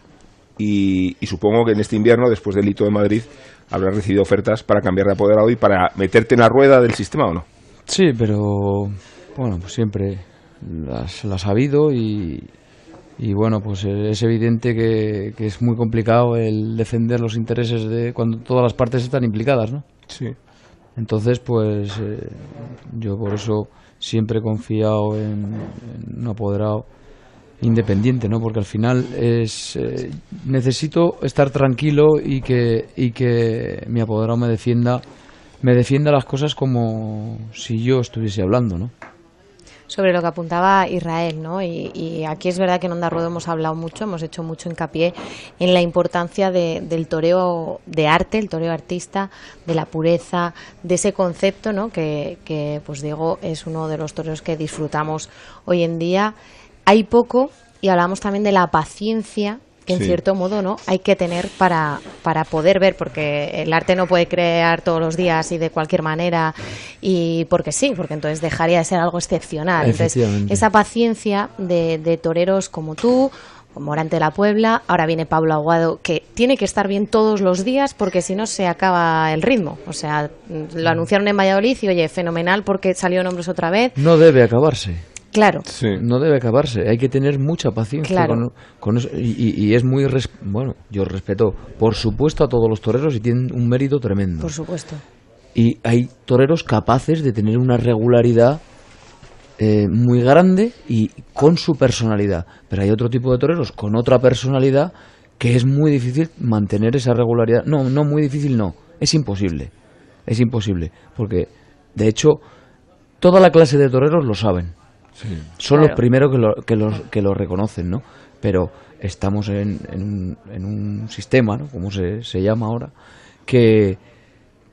Speaker 2: y, supongo que en este invierno, después del hito de Madrid, habrás recibido ofertas para cambiar de apoderado y para meterte en la rueda del sistema o no.
Speaker 6: Sí, pero bueno, pues siempre las, las ha habido y, y bueno, pues es evidente que, es muy complicado el defender los intereses de cuando todas las partes están implicadas, ¿no?
Speaker 2: Sí.
Speaker 6: Entonces, pues eh, yo por eso siempre he confiado en, un apoderado independiente, ¿no? Porque al final es eh, necesito estar tranquilo y que y que mi apoderado me defienda me defienda las cosas como si yo estuviese hablando, ¿no?
Speaker 4: Sobre lo que apuntaba Israel, ¿no? Y, aquí es verdad que en Onda Ruedo hemos hablado mucho, hemos hecho mucho hincapié en la importancia del toreo de arte, el toreo artista, de la pureza, de ese concepto, ¿no? Que, que pues Diego es uno de los toreros que disfrutamos hoy en día. Hay poco y hablamos también de la paciencia que en cierto modo no hay que tener para, para poder ver, porque el arte no puede crear todos los días y de cualquier manera, y porque sí, porque entonces dejaría de ser algo excepcional. Entonces, esa paciencia de, de toreros como tú, Morante de la Puebla, ahora viene Pablo Aguado, que tiene que estar bien todos los días porque si no se acaba el ritmo. O sea, lo anunciaron en Valladolid y oye, fenomenal porque salió nombres otra vez.
Speaker 6: No debe acabarse.
Speaker 4: Claro.
Speaker 6: No debe acabarse. Hay que tener mucha paciencia con, eso. Y, es muy. bueno, yo respeto, por supuesto, a todos los toreros y tienen un mérito tremendo.
Speaker 4: Por supuesto.
Speaker 6: Y hay toreros capaces de tener una regularidad eh, muy grande y con su personalidad. Pero hay otro tipo de toreros con otra personalidad que es muy difícil mantener esa regularidad. No, no muy difícil, no. Es imposible. Es imposible. Porque, de hecho, toda la clase de toreros lo saben son los primeros que lo, que, los, que lo reconocen, ¿no? Pero estamos en, en, un, sistema, ¿no? Como se, se llama ahora, que,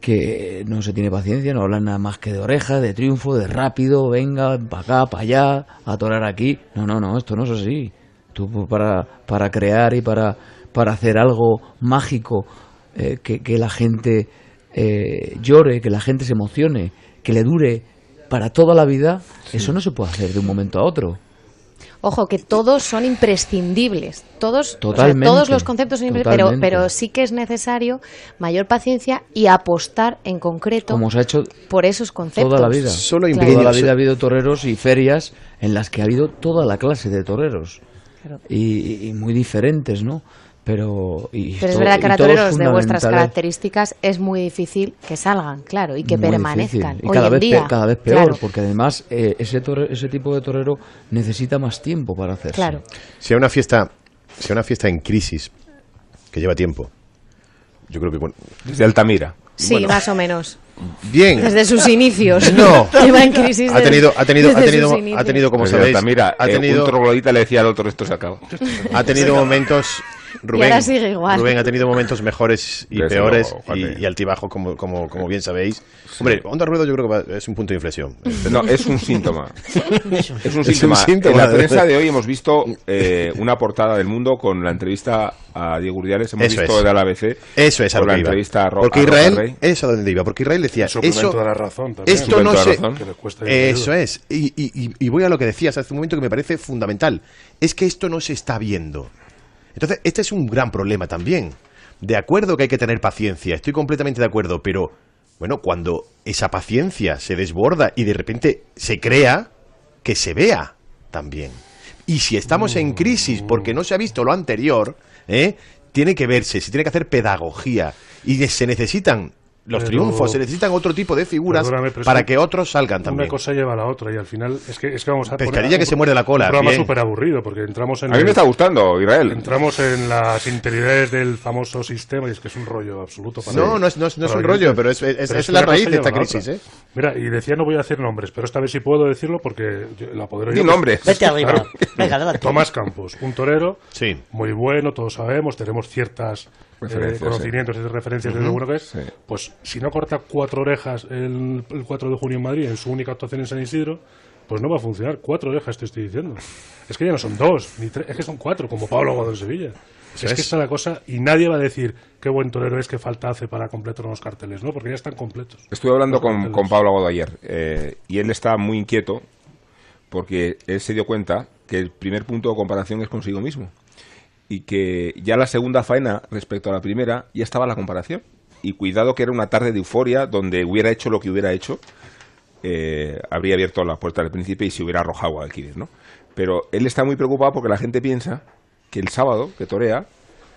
Speaker 6: que no se tiene paciencia, no hablan nada más que de oreja, de triunfo, de rápido, venga, para acá, para allá, a torar aquí. No, no, no, esto no es así. Tú para, para crear y para, para hacer algo mágico, eh, que, que, la gente eh, llore, que la gente se emocione, que le dure para toda la vida, eso no se puede hacer de un momento a otro.
Speaker 4: Ojo, que todos son imprescindibles. Todos, todos los conceptos son imprescindibles, pero, pero sí que es necesario mayor paciencia y apostar en concreto
Speaker 6: Como se ha hecho
Speaker 4: por esos conceptos.
Speaker 6: Toda la vida. Solo Toda la vida ha habido toreros y ferias en las que ha habido toda la clase de toreros. y, muy diferentes, ¿no? Pero,
Speaker 4: es verdad que a toreros de vuestras características es muy difícil que salgan, claro, y que permanezcan.
Speaker 6: Y cada,
Speaker 4: vez
Speaker 6: cada vez peor, porque además eh, ese, ese tipo de torero necesita más tiempo para hacerse.
Speaker 4: Claro.
Speaker 5: Si hay una fiesta, si una fiesta en crisis, que lleva tiempo, yo creo que bueno,
Speaker 2: desde Altamira.
Speaker 4: Sí, más o menos.
Speaker 5: Bien.
Speaker 4: Desde sus inicios.
Speaker 5: No.
Speaker 4: Lleva en crisis.
Speaker 5: Ha tenido, ha tenido, ha tenido, ha tenido, como sabéis,
Speaker 2: Altamira,
Speaker 5: ha tenido,
Speaker 2: un troglodita le decía al otro esto se acaba.
Speaker 5: Ha tenido momentos
Speaker 4: Rubén, sigue igual.
Speaker 5: Rubén ha tenido momentos mejores y peores y, altibajos, como, como, como bien sabéis. Hombre, Onda Ruedo yo creo que es un punto de inflexión.
Speaker 2: No, es un síntoma. es un síntoma. en la prensa de hoy hemos visto eh, una portada del mundo con la entrevista a Diego Urdiales, hemos
Speaker 5: eso
Speaker 2: visto
Speaker 5: es.
Speaker 2: de la ABC.
Speaker 5: Eso es a
Speaker 2: la
Speaker 5: entrevista a Porque Israel, eso es donde iba, porque Israel decía, eso,
Speaker 7: de la razón también.
Speaker 5: esto no
Speaker 7: se,
Speaker 5: eso es, y, y, y voy a lo que decías hace un momento que me parece fundamental, es que esto no se está viendo. Entonces, este es un gran problema también. De acuerdo que hay que tener paciencia, estoy completamente de acuerdo, pero bueno, cuando esa paciencia se desborda y de repente se crea, que se vea también. Y si estamos en crisis porque no se ha visto lo anterior, ¿eh? tiene que verse, se tiene que hacer pedagogía y se necesitan los triunfos, se necesitan otro tipo de figuras para que otros salgan también.
Speaker 7: Una cosa lleva a la otra y al final es que, es que vamos a...
Speaker 5: Pescadilla que se muerde la cola.
Speaker 7: Un programa súper aburrido porque entramos en...
Speaker 2: A mí me está gustando, Israel.
Speaker 7: Entramos en las interioridades del famoso sistema y es que es un rollo absoluto. Para
Speaker 5: no, no es, no es, un rollo, pero es, es, la raíz de esta crisis. ¿eh?
Speaker 7: Mira, y decía no voy a hacer nombres, pero esta vez sí puedo decirlo porque la apodero
Speaker 2: yo. nombres.
Speaker 3: Vete arriba. Venga,
Speaker 7: Tomás Campos, un torero
Speaker 5: sí.
Speaker 7: muy bueno, todos sabemos, tenemos ciertas eh, conocimientos y referencias de lo que es, pues si no corta cuatro orejas el, 4 de junio en Madrid en su única actuación en San Isidro, pues no va a funcionar. Cuatro orejas te estoy diciendo. Es que ya no son dos, ni tres, es que son cuatro, como Pablo en Sevilla. Es, que está la cosa y nadie va a decir qué buen torero es, que falta hace para completar los carteles, ¿no? Porque ya están completos.
Speaker 2: Estuve hablando con, con, Pablo Aguado ayer eh, y él está muy inquieto porque él se dio cuenta que el primer punto de comparación es consigo mismo y que ya la segunda faena respecto a la primera ya estaba la comparación. Y cuidado que era una tarde de euforia donde hubiera hecho lo que hubiera hecho, eh, habría abierto la puerta del príncipe y se hubiera arrojado al Alquiles, ¿no? Pero él está muy preocupado porque la gente piensa que el sábado, que torea,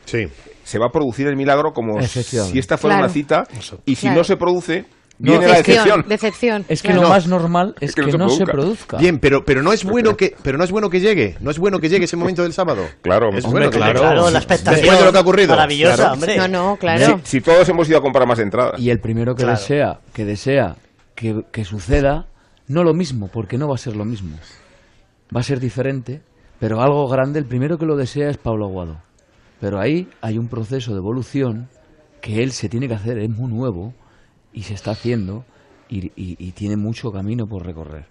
Speaker 5: sí.
Speaker 2: se va a producir el milagro como si esta fuera una cita y si no se produce, Viene la
Speaker 4: Decepción,
Speaker 2: decepción.
Speaker 4: decepción.
Speaker 6: Es que
Speaker 4: claro.
Speaker 6: lo más normal es, que, no, se produzca.
Speaker 5: Bien, pero, pero no es bueno que, pero no es bueno que llegue, no es bueno que llegue ese momento del sábado.
Speaker 2: Claro,
Speaker 5: es
Speaker 2: hombre,
Speaker 5: bueno
Speaker 2: claro.
Speaker 3: la expectación
Speaker 5: Después de lo que ha ocurrido.
Speaker 3: maravillosa,
Speaker 5: Claro.
Speaker 3: hombre.
Speaker 4: No, no, claro.
Speaker 2: Si, si todos hemos ido a comprar más entradas.
Speaker 6: Y el primero que
Speaker 3: Claro.
Speaker 6: desea, que desea que, que suceda, no lo mismo, porque no va a ser lo mismo. Va a ser diferente, pero algo grande, el primero que lo desea es Pablo Aguado. Pero ahí hay un proceso de evolución que él se tiene que hacer, es muy nuevo y se está haciendo y, y- y tiene mucho camino por recorrer.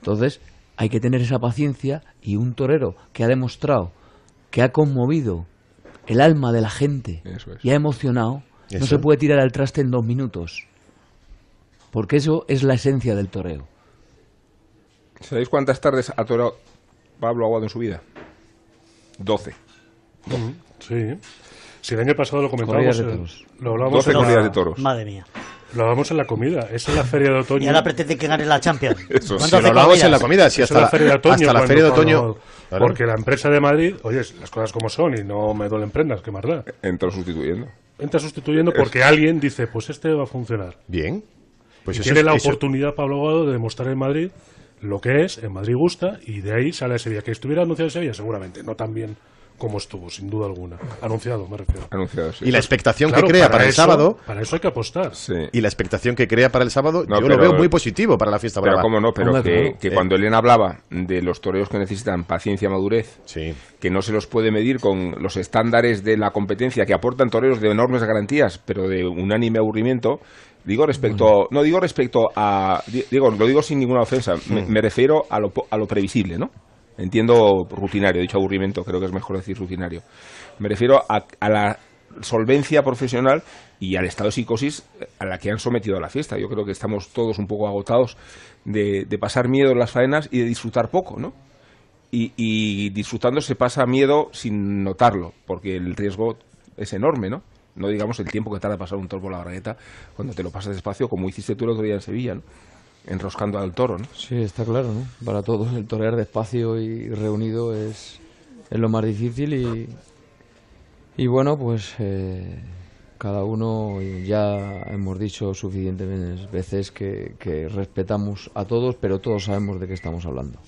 Speaker 6: Entonces, hay que tener esa paciencia y un torero que ha demostrado que ha conmovido el alma de la gente
Speaker 2: es.
Speaker 6: y ha emocionado, no se puede tirar al traste en dos minutos. Porque eso es la esencia del toreo.
Speaker 2: ¿Sabéis cuántas tardes ha torado Pablo Aguado en su vida? 12.
Speaker 7: Sí. Si el año pasado lo comentábamos, eh,
Speaker 6: toros.
Speaker 7: lo hablábamos
Speaker 2: 12
Speaker 7: en la,
Speaker 2: de toros.
Speaker 3: Madre mía.
Speaker 7: Lo hablamos en la comida. Es en la feria de otoño.
Speaker 3: Y ahora pretende que gane la Champions.
Speaker 2: Eso,
Speaker 3: ¿Cuánto
Speaker 5: Si
Speaker 3: hace
Speaker 5: lo hablamos
Speaker 3: comidas?
Speaker 5: en la comida, si
Speaker 7: Es
Speaker 5: hasta
Speaker 7: la
Speaker 5: la,
Speaker 7: feria de otoño.
Speaker 5: hasta la feria de otoño.
Speaker 7: cuando-. Porque la empresa de Madrid, oye, las cosas como son y no me duelen prendas, que más da.
Speaker 2: Entró sustituyendo.
Speaker 7: Entra sustituyendo porque alguien dice, pues este va a funcionar.
Speaker 5: Bien. Pues
Speaker 7: y
Speaker 5: eso
Speaker 7: tiene
Speaker 5: es-
Speaker 7: la
Speaker 5: eso-
Speaker 7: oportunidad Pablo Aguado de demostrar en Madrid lo que es, en Madrid gusta, y de ahí sale a Sevilla. Que estuviera anunciado en Sevilla, seguramente, no tan bien como estuvo, sin duda alguna. Anunciado, me refiero.
Speaker 2: Anunciado, sí.
Speaker 5: Y la expectación
Speaker 7: Claro,
Speaker 5: que crea para, el
Speaker 7: eso-
Speaker 5: sábado.
Speaker 7: Para eso hay que apostar.
Speaker 2: Sí.
Speaker 5: Y la expectación que crea para el sábado,
Speaker 2: No,
Speaker 5: yo
Speaker 2: pero-
Speaker 5: lo veo muy positivo para la fiesta
Speaker 2: Pero
Speaker 5: brava.
Speaker 2: cómo no, pero que, que
Speaker 5: Eh.
Speaker 2: cuando Elena hablaba de los toreros que necesitan paciencia, madurez,
Speaker 5: Sí.
Speaker 2: que no se los puede medir con los estándares de la competencia que aportan toreros de enormes garantías, pero de unánime aburrimiento. Digo respecto, no digo respecto a, di- digo, lo digo sin ninguna ofensa, me, me refiero a lo, a lo previsible, ¿no? Entiendo rutinario, dicho aburrimiento, creo que es mejor decir rutinario. Me refiero a, a la solvencia profesional y al estado de psicosis a la que han sometido a la fiesta. Yo creo que estamos todos un poco agotados de, de pasar miedo en las faenas y de disfrutar poco, ¿no? y, disfrutando se pasa miedo sin notarlo, porque el riesgo es enorme, ¿no? No digamos el tiempo que tarda pasar un toro por la bragueta cuando te lo pasas despacio, como hiciste tú el otro día en Sevilla, ¿no? Enroscando al toro, ¿no?
Speaker 6: Sí, está claro, ¿no? Para todos el torear despacio y reunido es, es lo más difícil y, y bueno, pues eh, cada uno ya hemos dicho suficientemente veces que, que respetamos a todos, pero todos sabemos de qué estamos hablando.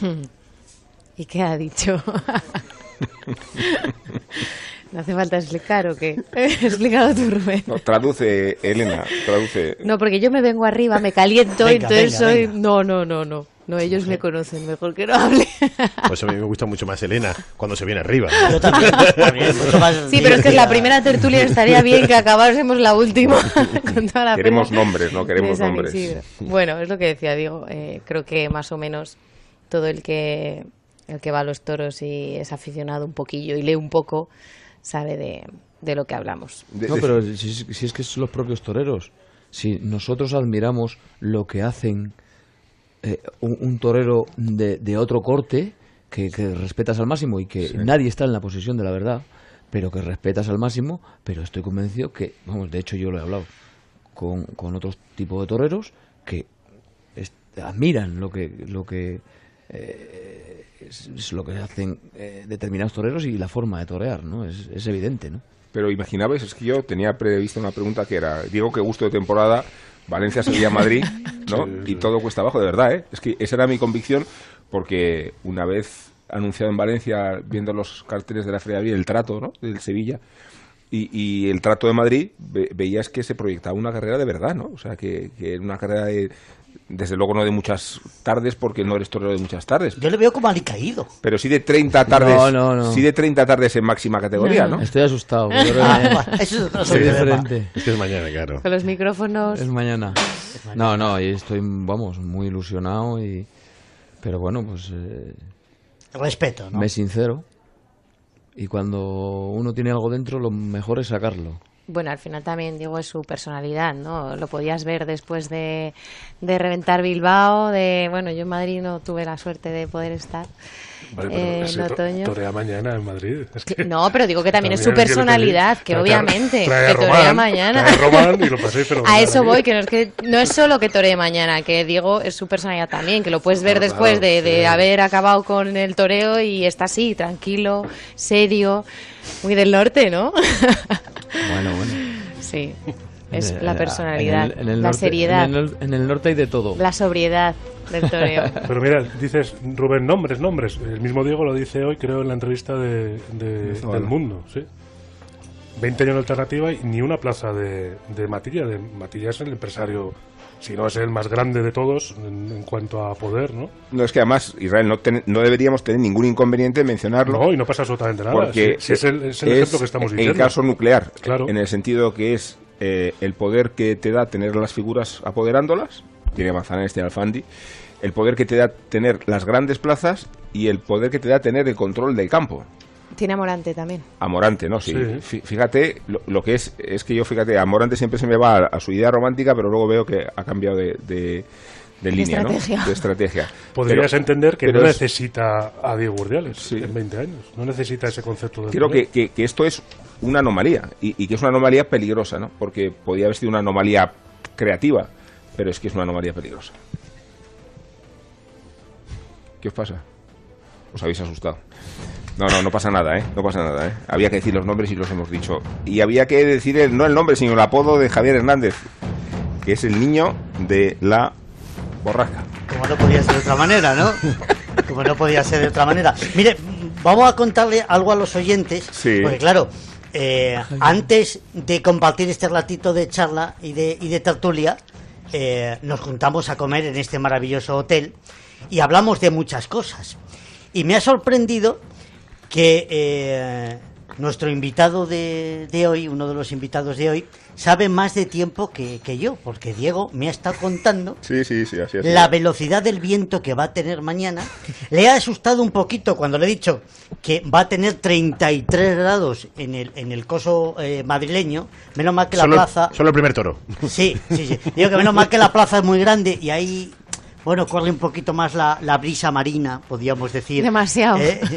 Speaker 4: ¿Y qué ha dicho? ¿No hace falta explicar o qué? Explícalo tú, Rubén.
Speaker 2: No, traduce, Elena, traduce.
Speaker 4: No, porque yo me vengo arriba, me caliento,
Speaker 3: Venga,
Speaker 4: entonces
Speaker 3: venga,
Speaker 4: soy...
Speaker 3: venga.
Speaker 4: No, no, no, no. No, ellos me conocen mejor que no hable.
Speaker 5: Pues a mí me gusta mucho más Elena cuando se viene arriba.
Speaker 3: Yo también, también, mucho más
Speaker 4: Sí, pero es que es la primera tertulia, estaría bien que acabásemos la última. con toda la
Speaker 2: Queremos
Speaker 4: pena
Speaker 2: nombres, no queremos nombres.
Speaker 4: Isidro. Bueno, es lo que decía, digo, eh, creo que más o menos todo el que, el que va a los toros y es aficionado un poquillo y lee un poco, sabe de, de lo que hablamos.
Speaker 6: No, pero si, si es que son los propios toreros. Si nosotros admiramos lo que hacen eh, un, un torero de, de otro corte, que, que respetas al máximo y que nadie está en la posesión de la verdad, pero que respetas al máximo, pero estoy convencido que, vamos, de hecho yo lo he hablado con, con otros tipos de toreros que admiran lo que lo que eh, es, es lo que hacen eh, determinados toreros y la forma de torear, ¿no? Es, es evidente, ¿no?
Speaker 2: Pero imaginabais, es que yo tenía prevista una pregunta que era, digo que gusto de temporada, Valencia, Sevilla, Madrid, ¿no? Y todo cuesta abajo, de verdad, ¿eh? Es que esa era mi convicción, porque una vez anunciado en Valencia, viendo los carteles de la Feria de Abril, el trato, ¿no? Del Sevilla, y, y el trato de Madrid, ve- veías que se proyectaba una carrera de verdad, ¿no? O sea, que, que era una carrera de, desde luego no de muchas tardes, porque no eres torero de muchas tardes,
Speaker 3: Yo le veo como alicaído.
Speaker 2: pero sí de 30 tardes,
Speaker 6: No, no, no.
Speaker 2: sí de 30 tardes en máxima categoría, ¿no?
Speaker 6: Estoy asustado.
Speaker 3: Ah, eso es
Speaker 6: diferente.
Speaker 5: Es que es mañana, claro.
Speaker 4: Con los micrófonos...
Speaker 6: Es mañana. No, no, y estoy, vamos, muy ilusionado y... Pero bueno, pues eh,
Speaker 3: Respeto, ¿no?
Speaker 6: me sincero. Y cuando uno tiene algo dentro, lo mejor es sacarlo.
Speaker 4: Bueno, al final también, digo, es su personalidad, ¿no? Lo podías ver después de, de reventar Bilbao, de... Bueno, yo en Madrid no tuve la suerte de poder estar
Speaker 7: Vale, pero
Speaker 4: eh, en
Speaker 7: to-
Speaker 4: otoño.
Speaker 7: torea mañana en Madrid. Es que-
Speaker 4: No, pero digo que también es su personalidad, que obviamente,
Speaker 7: trae a
Speaker 4: que torea
Speaker 7: Román,
Speaker 4: mañana.
Speaker 7: trae a Román y lo paséis fenomenal
Speaker 4: A eso
Speaker 7: aquí.
Speaker 4: voy, que no es que no es solo que toree mañana, que digo, es su personalidad también, que lo puedes ver
Speaker 7: Claro,
Speaker 4: después de, de
Speaker 7: sí.
Speaker 4: haber acabado con el toreo y está así, tranquilo, serio, muy del norte, ¿no?
Speaker 6: Bueno, bueno.
Speaker 4: sí. Es
Speaker 6: En
Speaker 4: la
Speaker 6: en
Speaker 4: personalidad,
Speaker 6: el- en el
Speaker 4: la
Speaker 6: norte-
Speaker 4: seriedad,
Speaker 6: En el, nor- en el norte hay de todo.
Speaker 4: la sobriedad del toreo.
Speaker 7: Pero mira, dices, Rubén, nombres, nombres. El mismo Diego lo dice hoy, creo, en la entrevista de, del Mundo, ¿sí? 20 años de alternativa y ni una plaza de, de Matilla. De, Matilla es el empresario, si no es el más grande de todos en, en cuanto a poder, ¿no?
Speaker 2: No es que además, Israel, no, ten- no deberíamos tener ningún inconveniente en mencionarlo.
Speaker 7: No, y no pasa absolutamente nada.
Speaker 2: Porque
Speaker 7: Si- si es el, es el ejemplo que estamos
Speaker 2: en
Speaker 7: diciendo.
Speaker 2: caso nuclear,
Speaker 7: Claro.
Speaker 2: en el sentido que es eh, el poder que te da tener las figuras apoderándolas, tiene Manzanares, tiene Alfandi, el poder que te da tener las grandes plazas y el poder que te da tener el control del campo.
Speaker 4: Tiene a Morante también.
Speaker 2: A Morante, ¿no? Sí.
Speaker 7: Sí.
Speaker 2: Fí- Fíjate, lo, lo que es, es que yo, fíjate, a Morante siempre se me va a, a su idea romántica, pero luego veo que ha cambiado de, de- de línea,
Speaker 4: estrategia.
Speaker 2: ¿no? De estrategia.
Speaker 7: Podrías
Speaker 2: Pero-
Speaker 7: entender que no
Speaker 2: es-
Speaker 7: necesita a Diego Urdiales
Speaker 2: Sí.
Speaker 7: en 20 años. No necesita ese concepto de
Speaker 2: Creo que, que- que esto es una anomalía y, y que es una anomalía peligrosa, ¿no? Porque podía haber sido una anomalía creativa, pero es que es una anomalía peligrosa. ¿Qué os pasa? Os habéis asustado. No, no, no pasa nada, ¿eh? No pasa nada, ¿eh? Había que decir los nombres y los hemos dicho. Y había que decir el- no el nombre, sino el apodo de Javier Hernández, que es el niño de la borrasca.
Speaker 3: Como no podía ser de otra manera, ¿no? Como no podía ser de otra manera. Mire, vamos a contarle algo a los oyentes,
Speaker 2: Sí.
Speaker 3: porque claro, eh, antes de compartir este ratito de charla y de, y de tertulia, eh, nos juntamos a comer en este maravilloso hotel y hablamos de muchas cosas. Y me ha sorprendido que eh, nuestro invitado de, de hoy, uno de los invitados de hoy, sabe más de tiempo que, que yo, porque Diego me ha estado contando
Speaker 2: Sí, sí, sí, así es.
Speaker 3: la velocidad del viento que va a tener mañana. Le ha asustado un poquito cuando le he dicho que va a tener 33 grados en el, en el coso eh, madrileño. Menos mal que la
Speaker 5: Solo,
Speaker 3: plaza...
Speaker 5: solo el primer toro.
Speaker 3: Sí, sí, sí. Digo que menos mal que la plaza es muy grande y ahí, bueno, corre un poquito más la, la brisa marina, podríamos decir.
Speaker 4: Demasiado.
Speaker 3: ¿eh?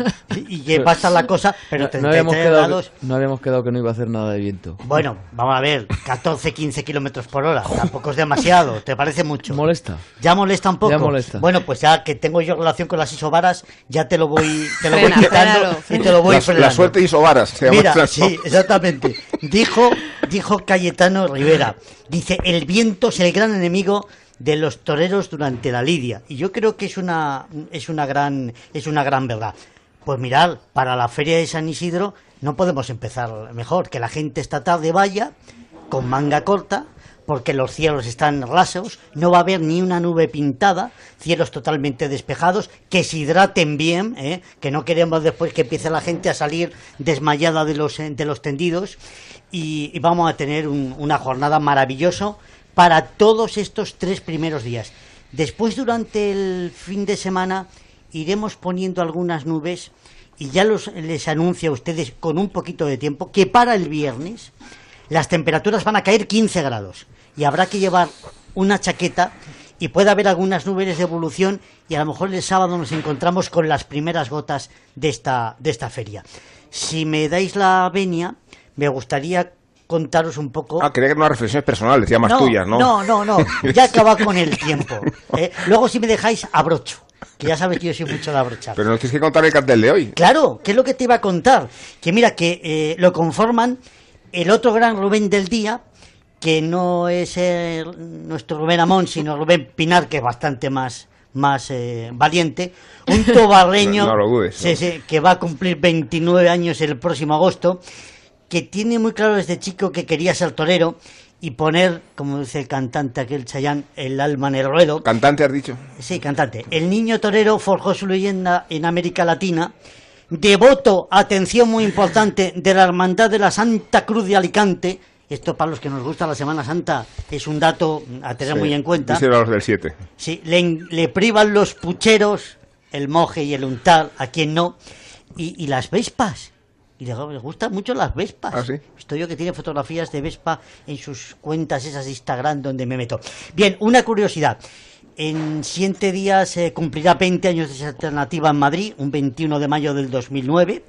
Speaker 3: Y que va a estar la cosa, pero
Speaker 6: no,
Speaker 3: 33
Speaker 6: no quedado,
Speaker 3: grados...
Speaker 6: no habíamos quedado que no iba a hacer nada de viento.
Speaker 3: Bueno, vamos a ver, 14, 15 kilómetros por hora. Tampoco es demasiado, ¿te parece mucho?
Speaker 6: Molesta.
Speaker 3: ¿Ya molesta un poco?
Speaker 6: Ya molesta.
Speaker 3: Bueno, pues ya que tengo yo relación con las isobaras, ya te lo voy, te lo voy quitando y te lo voy
Speaker 2: La,
Speaker 3: frenando.
Speaker 2: la suerte y sobaras. se llama
Speaker 3: Mira, sí, exactamente. Dijo, dijo Cayetano Rivera, dice, el viento es el gran enemigo de los toreros durante la lidia. Y yo creo que es una, es una gran, es una gran verdad. Pues mirad, para la feria de San Isidro no podemos empezar mejor. Que la gente esta tarde vaya con manga corta, porque los cielos están rasos, no va a haber ni una nube pintada, cielos totalmente despejados, que se hidraten bien, ¿eh? que no queremos después que empiece la gente a salir desmayada de los, de los tendidos, y, y vamos a tener un- una jornada maravillosa para todos estos tres primeros días. Después, durante el fin de semana, iremos poniendo algunas nubes y ya los, les anuncio a ustedes con un poquito de tiempo que para el viernes las temperaturas van a caer 15 grados y habrá que llevar una chaqueta y puede haber algunas nubes de evolución y a lo mejor el sábado nos encontramos con las primeras gotas de esta, de esta feria. Si me dais la venia, me gustaría contaros un poco...
Speaker 2: Ah, quería que eran unas reflexiones personales, ya más
Speaker 3: no,
Speaker 2: tuyas, ¿no?
Speaker 3: No, no, no, ya acaba con el tiempo. ¿eh? Luego si me dejáis, abrocho, que ya sabes que yo soy mucho de abrochar.
Speaker 2: Pero nos tienes que contar el cartel de hoy.
Speaker 3: Claro, ¿qué es lo que te iba a contar? Que mira, que eh, lo conforman el otro gran Rubén del día, que no es el- nuestro Rubén Amón, sino Rubén Pinar, que es bastante más, más eh, valiente, un tobarreño
Speaker 2: No- no dudes,
Speaker 3: que va a cumplir 29 años el próximo agosto, que tiene muy claro desde chico que quería ser torero y poner, como dice el cantante aquel Chayán, el alma en el ruedo.
Speaker 2: Cantante, has dicho.
Speaker 3: Sí, cantante. El niño torero forjó su leyenda en América Latina. Devoto, atención muy importante, de la Hermandad de la Santa Cruz de Alicante. Esto para los que nos gusta la Semana Santa es un dato a tener
Speaker 2: Sí,
Speaker 3: muy en cuenta.
Speaker 2: los del 7.
Speaker 3: Sí, le, le privan los pucheros, el moje y el untal, a quien no, y, y las vespas. Y le, le gustan mucho las vespas.
Speaker 2: ¿Ah, sí?
Speaker 3: Estoy yo que tiene fotografías de Vespa en sus cuentas esas de Instagram donde me meto. Bien, una curiosidad. En siete días se cumplirá 20 años de esa alternativa en Madrid, un 21 de mayo del 2009.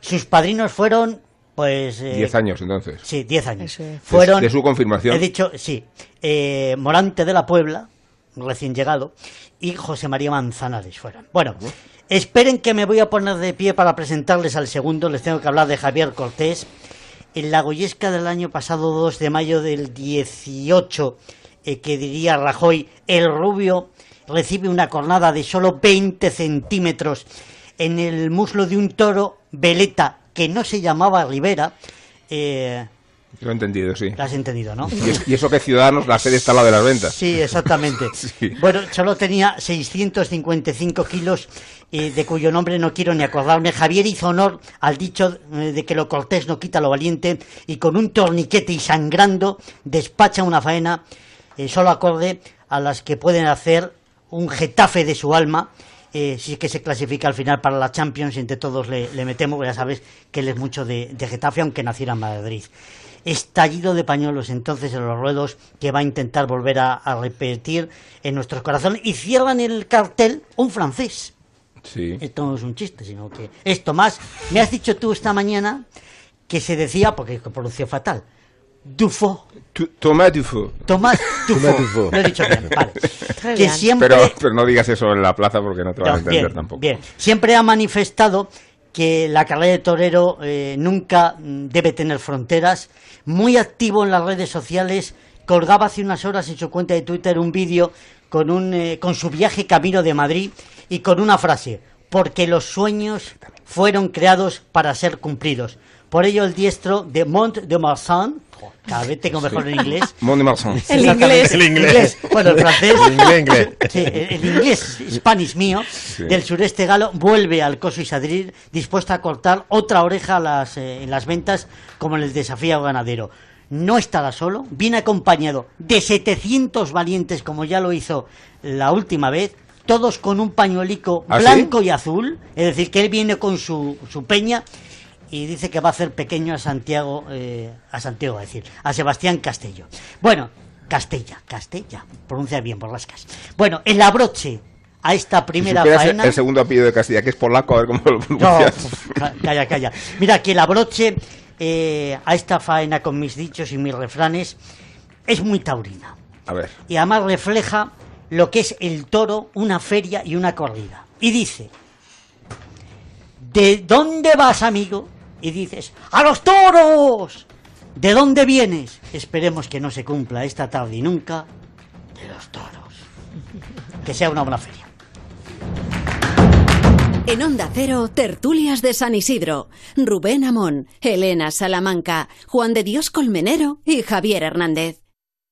Speaker 3: Sus padrinos fueron, pues... eh,
Speaker 2: 10 años, entonces.
Speaker 3: Sí, 10 años. Fueron,
Speaker 2: De- de su confirmación.
Speaker 3: He dicho, sí. eh, Morante de la Puebla, recién llegado, y José María Manzanares fueron. Bueno, esperen que me voy a poner de pie para presentarles al segundo. Les tengo que hablar de Javier Cortés. en la Goyesca del año pasado, 2 de mayo del 18, eh, que diría Rajoy, el rubio recibe una cornada de solo 20 centímetros en el muslo de un toro veleta que no se llamaba Rivera. Eh,
Speaker 2: lo he entendido, sí.
Speaker 3: Lo has entendido, ¿no?
Speaker 2: Y, eso que Ciudadanos, la sede está al lado de las ventas.
Speaker 3: Sí, exactamente. Bueno, solo tenía 655 kilos, eh, de cuyo nombre no quiero ni acordarme. Javier hizo honor al dicho eh, de que lo cortés no quita lo valiente, y con un torniquete y sangrando despacha una faena, eh, solo acorde a las que pueden hacer un getafe de su alma, eh, si es que se clasifica al final para la Champions, entre todos le, metemos, ya sabes que él es mucho de, de Getafe, aunque naciera en Madrid estallido de pañuelos entonces en los ruedos que va a intentar volver a, repetir en nuestros corazones y cierran el cartel un francés.
Speaker 2: Sí.
Speaker 3: Esto no es un chiste, sino que esto más. Me has dicho tú esta mañana que se decía, porque pronunció fatal, Dufo.
Speaker 2: Tomás Dufo.
Speaker 3: Tomás Dufo. Lo he dicho bien, vale.
Speaker 2: Que siempre... pero, no digas eso en la plaza porque no te van a entender tampoco.
Speaker 3: Bien, siempre ha manifestado que la carrera de torero eh, nunca debe tener fronteras. Muy activo en las redes sociales, colgaba hace unas horas en su cuenta de Twitter un vídeo con, un, eh, con su viaje camino de Madrid y con una frase, porque los sueños fueron creados para ser cumplidos. Por ello el diestro de Mont de Marsan, cada vez tengo mejor en inglés.
Speaker 2: Mont de Marsan.
Speaker 3: El inglés. El inglés. Bueno, el francés. El inglés. Sí, el inglés, Spanish mío, del sureste galo, vuelve al Coso Isadrir dispuesto a cortar otra oreja las, eh, en las ventas como en el desafío ganadero. No estará solo, viene acompañado de 700 valientes como ya lo hizo la última vez, todos con un pañuelico
Speaker 2: ¿Ah,
Speaker 3: blanco y azul, es decir, que él viene con su, su peña y dice que va a hacer pequeño a Santiago, eh, a Santiago, es decir, a Sebastián Castello. Bueno, Castella, Castella, pronuncia bien por las casas. Bueno, el abroche a esta primera faena.
Speaker 2: El segundo apellido de Castilla, que es polaco, a ver cómo lo pronuncias.
Speaker 3: calla, calla. Mira, que el abroche eh, a esta faena con mis dichos y mis refranes es muy taurina.
Speaker 2: A ver.
Speaker 3: Y además refleja lo que es el toro, una feria y una corrida. Y dice: ¿De dónde vas, amigo? Y dices, ¡A los toros! ¿De dónde vienes? Esperemos que no se cumpla esta tarde y nunca de los toros. Que sea una buena feria.
Speaker 1: En Onda Cero, tertulias de San Isidro. Rubén Amón, Elena Salamanca, Juan de Dios Colmenero y Javier Hernández.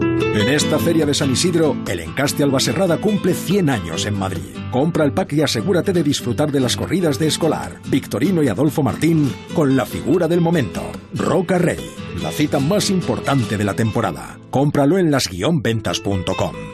Speaker 10: En esta feria de San Isidro, el Encaste Albaserrada cumple 100 años en Madrid. Compra el pack y asegúrate de disfrutar de las corridas de Escolar, Victorino y Adolfo Martín con la figura del momento, Roca Rey, la cita más importante de la temporada. Cómpralo en las-ventas.com.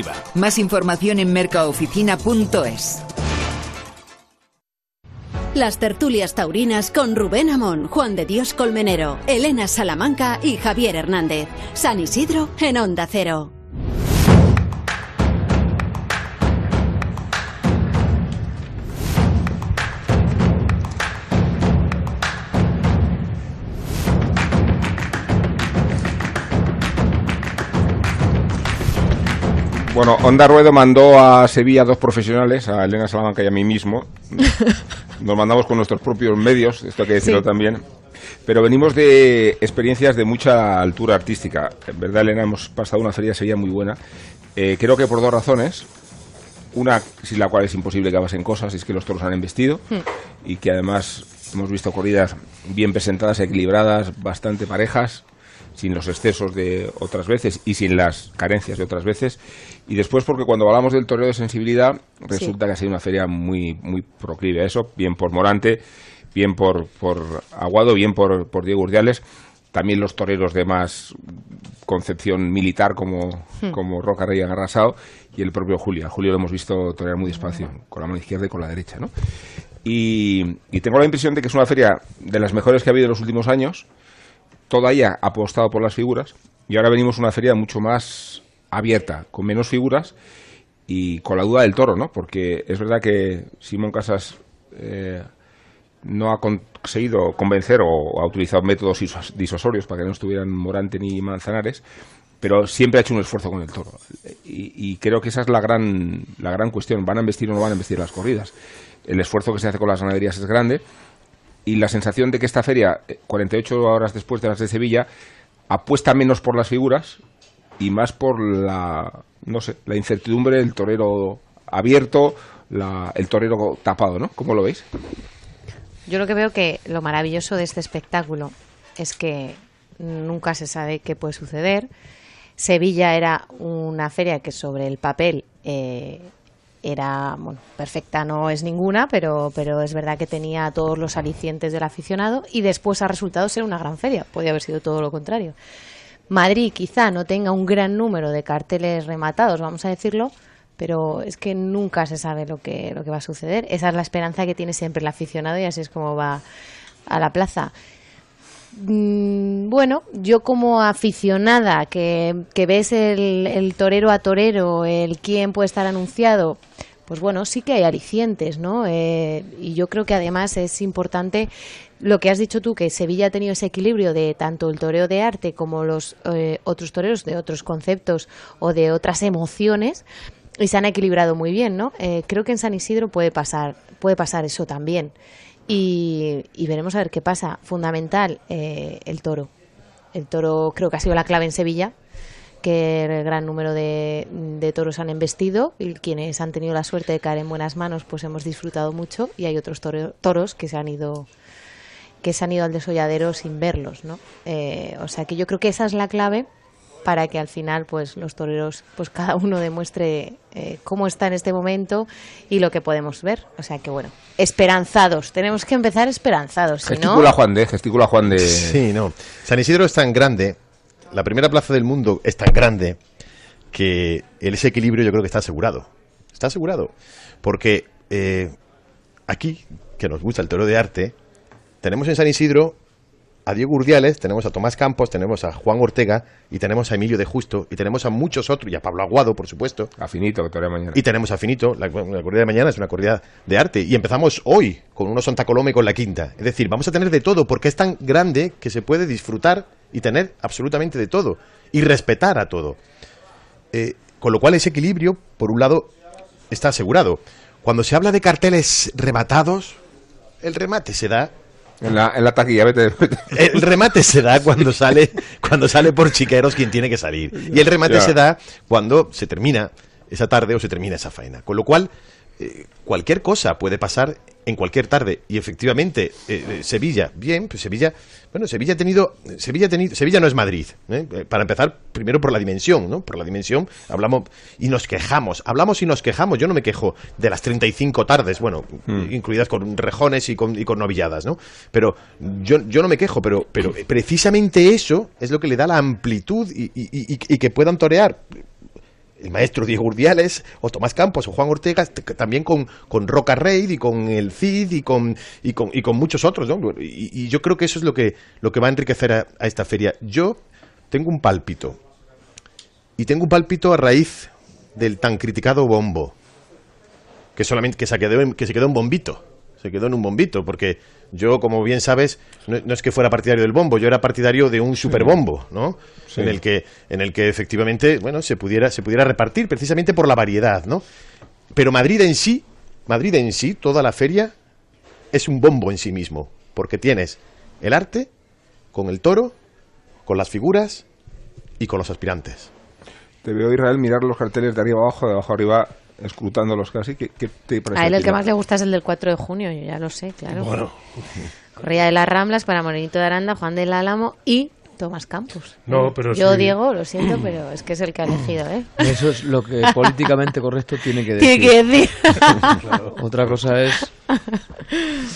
Speaker 11: más información en mercaoficina.es.
Speaker 1: Las tertulias taurinas con Rubén Amón, Juan de Dios Colmenero, Elena Salamanca y Javier Hernández. San Isidro en Onda Cero.
Speaker 2: Bueno, Onda Ruedo mandó a Sevilla dos profesionales, a Elena Salamanca y a mí mismo, nos mandamos con nuestros propios medios, esto hay que decirlo también. Pero venimos de experiencias de mucha altura artística. En verdad, Elena, hemos pasado una feria de Sevilla muy buena. Eh, creo que por dos razones. Una, sin la cual es imposible que pasen cosas, es que los toros han embestido
Speaker 4: Hmm.
Speaker 2: y que además hemos visto corridas bien presentadas, equilibradas, bastante parejas, sin los excesos de otras veces y sin las carencias de otras veces. Y después porque cuando hablamos del toreo de sensibilidad, resulta que ha sido una feria muy, muy proclive a eso, bien por Morante, bien por, por Aguado, bien por, por Diego Urdiales. También los toreros de más concepción militar como,
Speaker 12: Hmm.
Speaker 2: como Roca Rey Agarrasao y el propio Julio. A Julio lo hemos visto torear muy despacio, con la mano izquierda y con la derecha, ¿no? Y, y tengo la impresión de que es una feria de las mejores que ha habido en los últimos años. Toda ella apostado por las figuras y ahora venimos a una feria mucho más abierta, con menos figuras y con la duda del toro, ¿no? Porque es verdad que Simón Casas eh, no ha conseguido convencer o ha utilizado métodos disosorios para que no estuvieran Morante ni Manzanares, pero siempre ha hecho un esfuerzo con el toro. Y, creo que esa es la gran, la gran cuestión. ¿Van a investir o no van a investir las corridas? El esfuerzo que se hace con las ganaderías es grande y la sensación de que esta feria, eh, 48 horas después de las de Sevilla, apuesta menos por las figuras y más por la, no sé, la incertidumbre del torero abierto, la- el torero tapado, ¿no? ¿Cómo lo veis?
Speaker 4: Yo lo que veo que lo maravilloso de este espectáculo es que nunca se sabe qué puede suceder. Sevilla era una feria que sobre el papel eh, era bueno, perfecta, no es ninguna, pero, pero es verdad que tenía todos los alicientes del aficionado y después ha resultado ser una gran feria. Podría haber sido todo lo contrario. Madrid quizá no tenga un gran número de carteles rematados, vamos a decirlo, pero es que nunca se sabe lo que, lo que va a suceder. Esa es la esperanza que tiene siempre el aficionado y así es como va a la plaza. Mm, Bueno, yo como aficionada que, que ves el, torero a torero, el quién puede estar anunciado, pues bueno, sí que hay alicientes, ¿no? Eh, y yo creo que además es importante lo que has dicho tú, que Sevilla ha tenido ese equilibrio de tanto el toreo de arte como los eh, otros toreros de otros conceptos o de otras emociones y se han equilibrado muy bien, ¿no? Eh, creo que en San Isidro puede pasar, puede pasar eso también. Y, y veremos a ver qué pasa. Fundamental, eh, el toro. El toro creo que ha sido la clave en Sevilla, que el gran número de, toros han embestido y quienes han tenido la suerte de caer en buenas manos, pues hemos disfrutado mucho y hay otros toro- toros que se han ido que se han ido al desolladero sin verlos, ¿no? Eh, o sea que yo creo que esa es la clave para que al final pues los toreros pues cada uno demuestre eh, cómo está en este momento y lo que podemos ver o sea que bueno esperanzados tenemos que empezar esperanzados si no
Speaker 2: Gesticula Juan de, gesticula Juan de...
Speaker 5: Sí, no. San Isidro es tan grande, la primera plaza del mundo es tan grande que el- ese equilibrio yo creo que está asegurado. Está asegurado. Porque eh, aquí, que nos gusta el toro de arte, tenemos en San Isidro a Diego Urdiales, tenemos a Tomás Campos, tenemos a Juan Ortega y tenemos a Emilio de Justo y tenemos a muchos otros, y a Pablo Aguado, por supuesto.
Speaker 2: A Finito, que mañana.
Speaker 5: Y tenemos a Finito, la, la corrida de mañana es una corrida de arte. Y empezamos hoy con unos Santa Coloma y con la quinta. Es decir, vamos a tener de todo porque es tan grande que se puede disfrutar y tener absolutamente de todo. Y respetar a todo. Eh, con lo cual ese equilibrio, por un lado, está asegurado. Cuando se habla de carteles rematados, el remate se da
Speaker 2: En la, en la taquilla, vete. vete.
Speaker 5: el remate se da cuando sale cuando sale por chiqueros quien tiene que salir y el remate
Speaker 2: Ya.
Speaker 5: se da cuando se termina esa tarde o se termina esa faena con lo cual eh, cualquier cosa puede pasar en cualquier tarde. Y efectivamente eh, eh, Sevilla bien pues Sevilla bueno Sevilla ha tenido Sevilla ha tenido Sevilla no es Madrid para empezar primero por la dimensión no por la dimensión hablamos y nos quejamos hablamos y nos quejamos. Yo no me quejo de las 35 tardes bueno incluidas con rejones y con, y con novilladas no pero yo, yo no me quejo pero pero precisamente eso es lo que le da la amplitud y, y- y- y que puedan torear el maestro Diego Urdiales, o Tomás Campos, o Juan Ortega, también con, con Roca Reid y con el Cid y con, y con, y con muchos otros. Y, yo creo que eso es lo que, lo que va a enriquecer a, a esta feria. Yo tengo un pálpito. Y tengo un pálpito a raíz del tan criticado bombo. Que solamente que se quedó en, que se quedó en bombito. Se quedó en un bombito, porque yo, como bien sabes, no, no es que fuera partidario del bombo, yo era partidario de un superbombo, ¿no?
Speaker 2: Sí.
Speaker 5: En el que, en el que efectivamente, bueno, se pudiera, se pudiera repartir precisamente por la variedad, ¿no? Pero Madrid en sí, Madrid en sí, toda la feria, es un bombo en sí mismo, porque tienes el arte con el toro, con las figuras y con los aspirantes.
Speaker 2: Te veo Israel mirar los carteles de arriba abajo, de abajo arriba, escrutándolos casi. ¿Qué, qué te parece?
Speaker 4: A él el que más le gusta es el del 4 de junio, yo ya lo sé, claro.
Speaker 7: Bueno,
Speaker 4: Corría de las Ramblas para Morenito de Aranda, Juan del Álamo y Tomás Campos.
Speaker 7: No, pero
Speaker 4: Yo,
Speaker 7: sí.
Speaker 4: Diego, lo siento, pero es que es el que ha elegido, ¿eh?
Speaker 6: Eso es lo que políticamente correcto tiene que
Speaker 4: Tiene
Speaker 6: decir.
Speaker 4: que decir.
Speaker 6: Otra cosa es...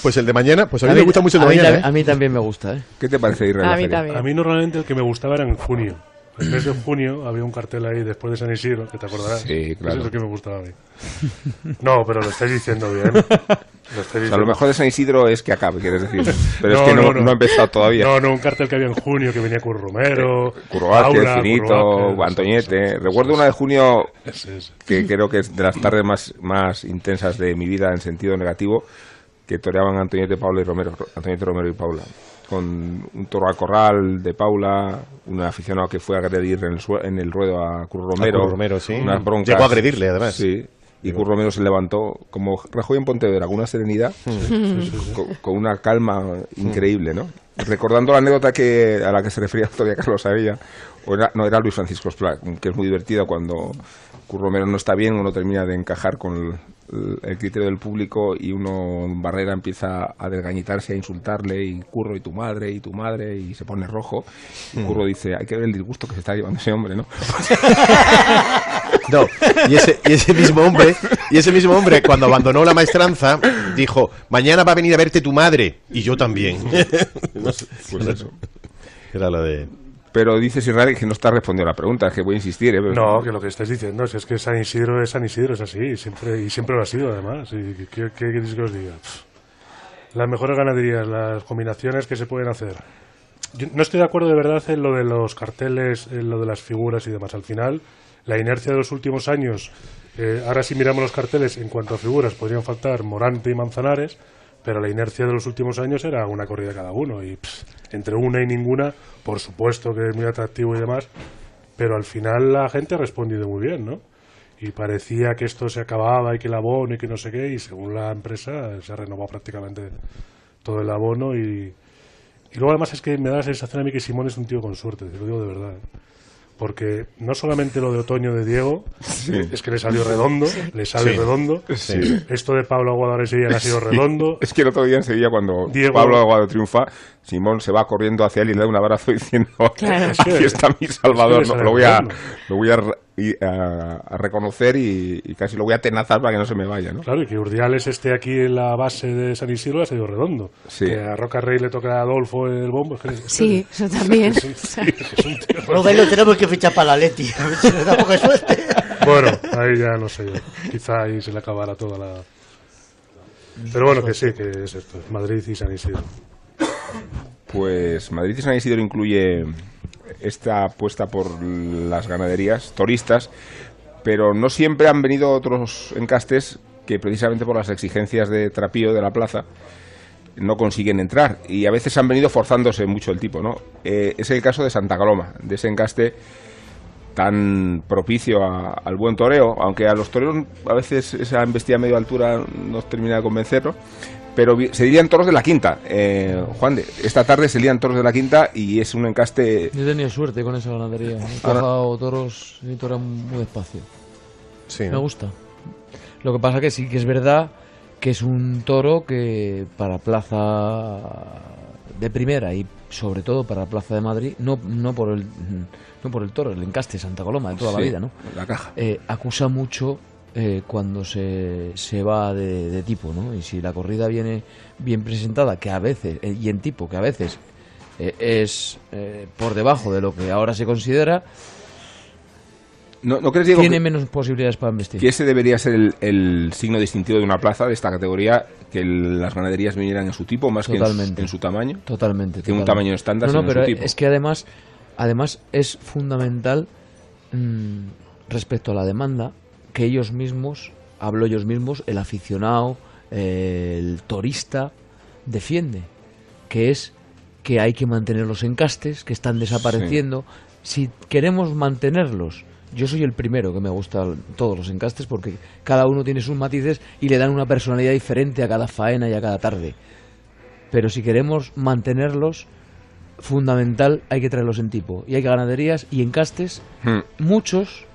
Speaker 5: Pues el de mañana, pues a mí, me gusta mucho el
Speaker 6: a
Speaker 5: de
Speaker 6: mí
Speaker 5: mañana.
Speaker 6: ta-
Speaker 5: ¿eh?
Speaker 6: a mí también me gusta, ¿eh?
Speaker 2: ¿Qué te parece Israel?
Speaker 4: A
Speaker 2: la
Speaker 4: mí
Speaker 2: feria?
Speaker 4: también.
Speaker 7: a mí normalmente el que me gustaba era en junio. El mes de junio había un cartel ahí después de San Isidro, que te acordarás.
Speaker 2: Sí, claro.
Speaker 7: Ese es el que me gustaba a mí. No, pero lo estáis diciendo bien. Lo estáis
Speaker 2: O sea,
Speaker 7: diciendo.
Speaker 2: lo mejor de San Isidro es que acabe, quieres decir. Pero es
Speaker 7: No,
Speaker 2: que no,
Speaker 7: no, no.
Speaker 2: ha empezado todavía.
Speaker 7: No, no, un cartel que había en junio que venía Curro Romero,
Speaker 2: Curro Vázquez,
Speaker 7: Paula,
Speaker 2: Finito, Antoñete. Recuerdo una de junio que creo que es de las tardes más, más intensas de mi vida en sentido negativo, que toreaban Antoñete, Paula y Romero, Antoñete, Romero y Paula. Con un toro al corral de Paula, un aficionado que fue a agredir en el, en el ruedo a Curro Romero.
Speaker 5: Curro Romero, sí.
Speaker 2: Unas broncas.
Speaker 5: Llegó a agredirle, además.
Speaker 2: Sí. Y Curro Romero se levantó como Rajoy en Pontevedra, con una serenidad, con, con una calma increíble, ¿no? Recordando la anécdota que a la que se refería todavía Carlos Avella, o era, no, era Luis Francisco Esplá, que es muy divertida cuando Curro Romero no está bien, uno termina de encajar con el, el criterio del público y uno en barrera empieza a desgañitarse, a insultarle, y Curro y tu madre, y tu madre, y se pone rojo. Y Curro dice, hay que ver el disgusto que se está llevando ese hombre, ¿no?
Speaker 5: No, y ese, y ese mismo hombre, y ese mismo hombre cuando abandonó la maestranza dijo, mañana va a venir a verte tu madre y yo también. Sé,
Speaker 2: Pues eso.
Speaker 5: Era lo de
Speaker 2: Pero dices Israel que no está respondiendo a la pregunta, es que voy a insistir, ¿eh?
Speaker 7: No, que lo que estáis diciendo es, es que San Isidro es San Isidro, es así, y siempre, y siempre lo ha sido además. ¿Y ¿Qué, queréis que os diga? Las mejores ganaderías, las combinaciones que se pueden hacer. Yo no estoy de acuerdo de verdad en lo de los carteles, en lo de las figuras y demás. Al final, la inercia de los últimos años, eh, ahora si miramos los carteles, en cuanto a figuras, podrían faltar Morante y Manzanares, pero la inercia de los últimos años era una corrida cada uno. Y pff, entre una y ninguna, por supuesto que es muy atractivo y demás, pero al final la gente ha respondido muy bien, ¿no? Y parecía que esto se acababa y que el abono y que no sé qué, y según la empresa se ha renovado prácticamente todo el abono y, y luego además es que me da la sensación a mí que Simón es un tío con suerte, te lo digo de verdad. ¿eh? Porque no solamente lo de otoño de Diego, es que le salió redondo, le sale
Speaker 2: Sí.
Speaker 7: redondo.
Speaker 2: Sí.
Speaker 7: Esto de Pablo Aguador en Sevilla le ha sido redondo.
Speaker 2: Es que el otro día en Sevilla, cuando
Speaker 7: Diego-
Speaker 2: Pablo Aguado triunfa, Simón se va corriendo hacia él y le da un abrazo diciendo:
Speaker 7: Claro.
Speaker 2: Aquí está mi
Speaker 7: es
Speaker 2: Salvador.
Speaker 7: que
Speaker 2: No, lo voy a, lo voy a, y a- a reconocer y, y casi lo voy a tenazar para que no se me vaya. ¿no?
Speaker 7: Claro, y que Urdiales esté aquí en la base de San Isidro ha sido redondo.
Speaker 2: Sí.
Speaker 7: Que a Roca Rey le toca a Adolfo el bombo. es que- es que-
Speaker 4: Sí, eso también.
Speaker 3: Lo tenemos que fichar para la Leti. A ver si nos da poca suerte.
Speaker 7: Bueno, ahí ya no sé yo. Quizá ahí se le acabará toda la. Pero bueno, que sí, que es esto: Madrid y San Isidro.
Speaker 2: Pues Madrid y San Isidro incluye esta apuesta por las ganaderías toristas, pero no siempre han venido otros encastes que precisamente por las exigencias de trapío de la plaza no consiguen entrar y a veces han venido forzándose mucho el tipo, ¿no? Eh, es el caso de Santa Coloma, de ese encaste tan propicio a- al buen toreo, aunque a los toreros a veces esa embestida a media altura nos termina de convencernos, pero se dirían toros de la quinta. Eh, Juan, de, esta tarde se lían toros de la quinta y es un encaste...
Speaker 6: Yo he tenido suerte con esa ganadería. He
Speaker 2: Ahora-
Speaker 6: cazado toros y toros muy despacio.
Speaker 5: Sí,
Speaker 6: Me gusta. Lo que pasa que sí que es verdad que es un toro que para plaza de primera y sobre todo para Plaza de Madrid, no, no por el no por el toro, el encaste Santa Coloma de toda la vida, ¿no?
Speaker 2: La caja.
Speaker 6: Eh, acusa mucho eh, cuando se, se va de, de tipo, ¿no? Y si la corrida viene bien presentada, que a veces, eh, y en tipo, que a veces eh, es eh, por debajo de lo que ahora se considera,
Speaker 2: ¿No, no crees, Diego,
Speaker 6: tiene
Speaker 2: que,
Speaker 6: menos posibilidades para investir.
Speaker 2: que ese debería ser el, el signo distintivo de una plaza de esta categoría, que el- las ganaderías vinieran en su tipo más que en su,
Speaker 6: Totalmente.
Speaker 2: en su tamaño?
Speaker 6: Totalmente.
Speaker 2: Tiene un tamaño estándar,
Speaker 6: No, pero
Speaker 2: su tipo.
Speaker 6: es que además, además es fundamental mm, respecto a la demanda que ellos mismos, hablo ellos mismos, el aficionado, el turista, defiende, que es que hay que mantener los encastes que están desapareciendo. Si queremos mantenerlos yo soy el primero que me gusta todos los encastes porque cada uno tiene sus matices y le dan una personalidad diferente a cada faena y a cada tarde. Pero si queremos mantenerlos, fundamental hay que traerlos en tipo. Y hay ganaderías y encastes,
Speaker 2: Hmm.
Speaker 6: muchos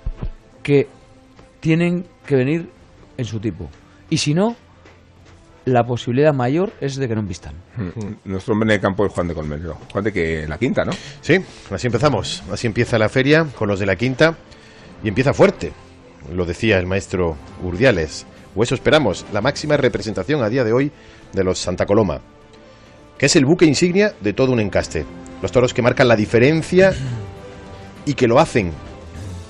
Speaker 6: que tienen que venir en su tipo. Y si no, la posibilidad mayor es de que no vistan.
Speaker 2: Hmm. Nuestro hombre en el campo es Juan de Colmenero. Juan de que la quinta, ¿no?
Speaker 5: Sí, así empezamos. Así empieza la feria con los de la quinta y empieza fuerte. Lo decía el maestro Urdiales. O eso esperamos, la máxima representación a día de hoy de los Santa Coloma, que es el buque insignia de todo un encaste. Los toros que marcan la diferencia y que lo hacen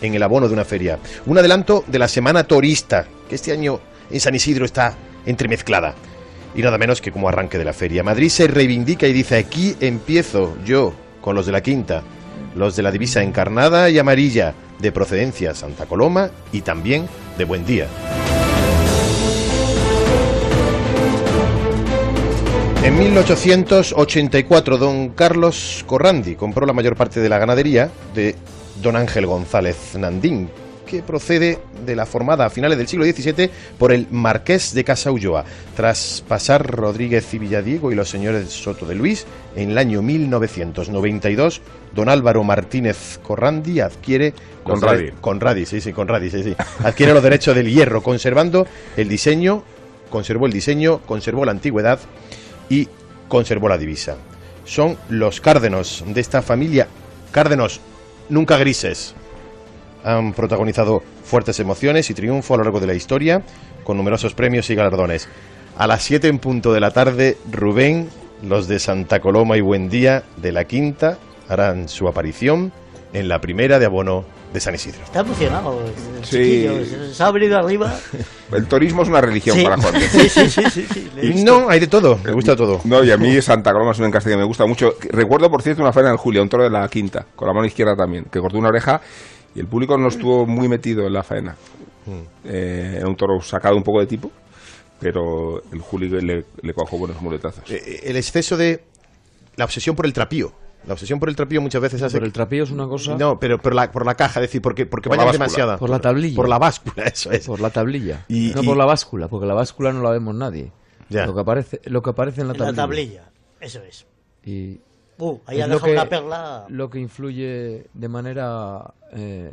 Speaker 5: en el abono de una feria. Un adelanto de la semana torista, que este año en San Isidro está entremezclada. Y nada menos que como arranque de la feria. Madrid se reivindica y dice, aquí empiezo yo con los de la quinta, los de la divisa encarnada y amarilla, de procedencia Santa Coloma y también de Buen Día. En 1884, don Carlos Corrandi compró la mayor parte de la ganadería de don Ángel González Nandín, que procede de la formada a finales del siglo XVII por el Marqués de Casa Ulloa, tras pasar Rodríguez y Villadiego y los señores Soto de Luis, en el año 1992, don Álvaro Martínez Corrandi adquiere...
Speaker 2: Conradi.
Speaker 5: Conradi, sí, sí, Conradi, sí, sí. Adquiere los derechos del hierro, conservando el diseño, conservó el diseño, conservó la antigüedad y conservó la divisa. Son los cárdenos de esta familia, cárdenos nunca grises. Han protagonizado fuertes emociones y triunfo a lo largo de la historia, con numerosos premios y galardones. A las 7 en punto de la tarde, Rubén, los de Santa Coloma y Buendía de la Quinta harán su aparición en la primera de abono de San Isidro.
Speaker 3: Está emocionado. el
Speaker 2: Sí.
Speaker 3: chiquillo, se- ha venido arriba.
Speaker 2: El turismo es una religión
Speaker 3: Sí.
Speaker 2: para Juan. de.
Speaker 3: Sí, sí, sí, sí, le
Speaker 5: no, hay de todo, me gusta todo.
Speaker 2: No, y a mí Santa Coloma es un encaste que me gusta mucho. Recuerdo, por cierto, una feria en Julia, un toro de la quinta, con la mano izquierda también, que cortó una oreja y el público no estuvo muy metido en la faena. Eh, era un toro sacado un poco de tipo, pero el Juli le, le cuajó buenos muletazos.
Speaker 5: Eh, El exceso de la obsesión por el trapío. La obsesión por el trapío muchas veces hace
Speaker 6: Pero el trapío es una cosa...
Speaker 5: No, pero por la, por la caja, es decir, porque, porque
Speaker 2: Por la
Speaker 5: vayan
Speaker 2: báscula.
Speaker 5: demasiada.
Speaker 6: Por la tablilla.
Speaker 5: Por la báscula, eso es.
Speaker 6: Por la tablilla.
Speaker 5: Y-
Speaker 6: no
Speaker 5: y-
Speaker 6: por la báscula, porque la báscula no la vemos nadie.
Speaker 5: Ya.
Speaker 6: Lo que aparece, lo que aparece en la
Speaker 3: En la
Speaker 6: tablilla.
Speaker 3: tablilla. Eso es.
Speaker 6: Y
Speaker 3: Uh, ahí ha dejado
Speaker 6: que-
Speaker 3: una perla.
Speaker 6: Lo que influye de manera eh,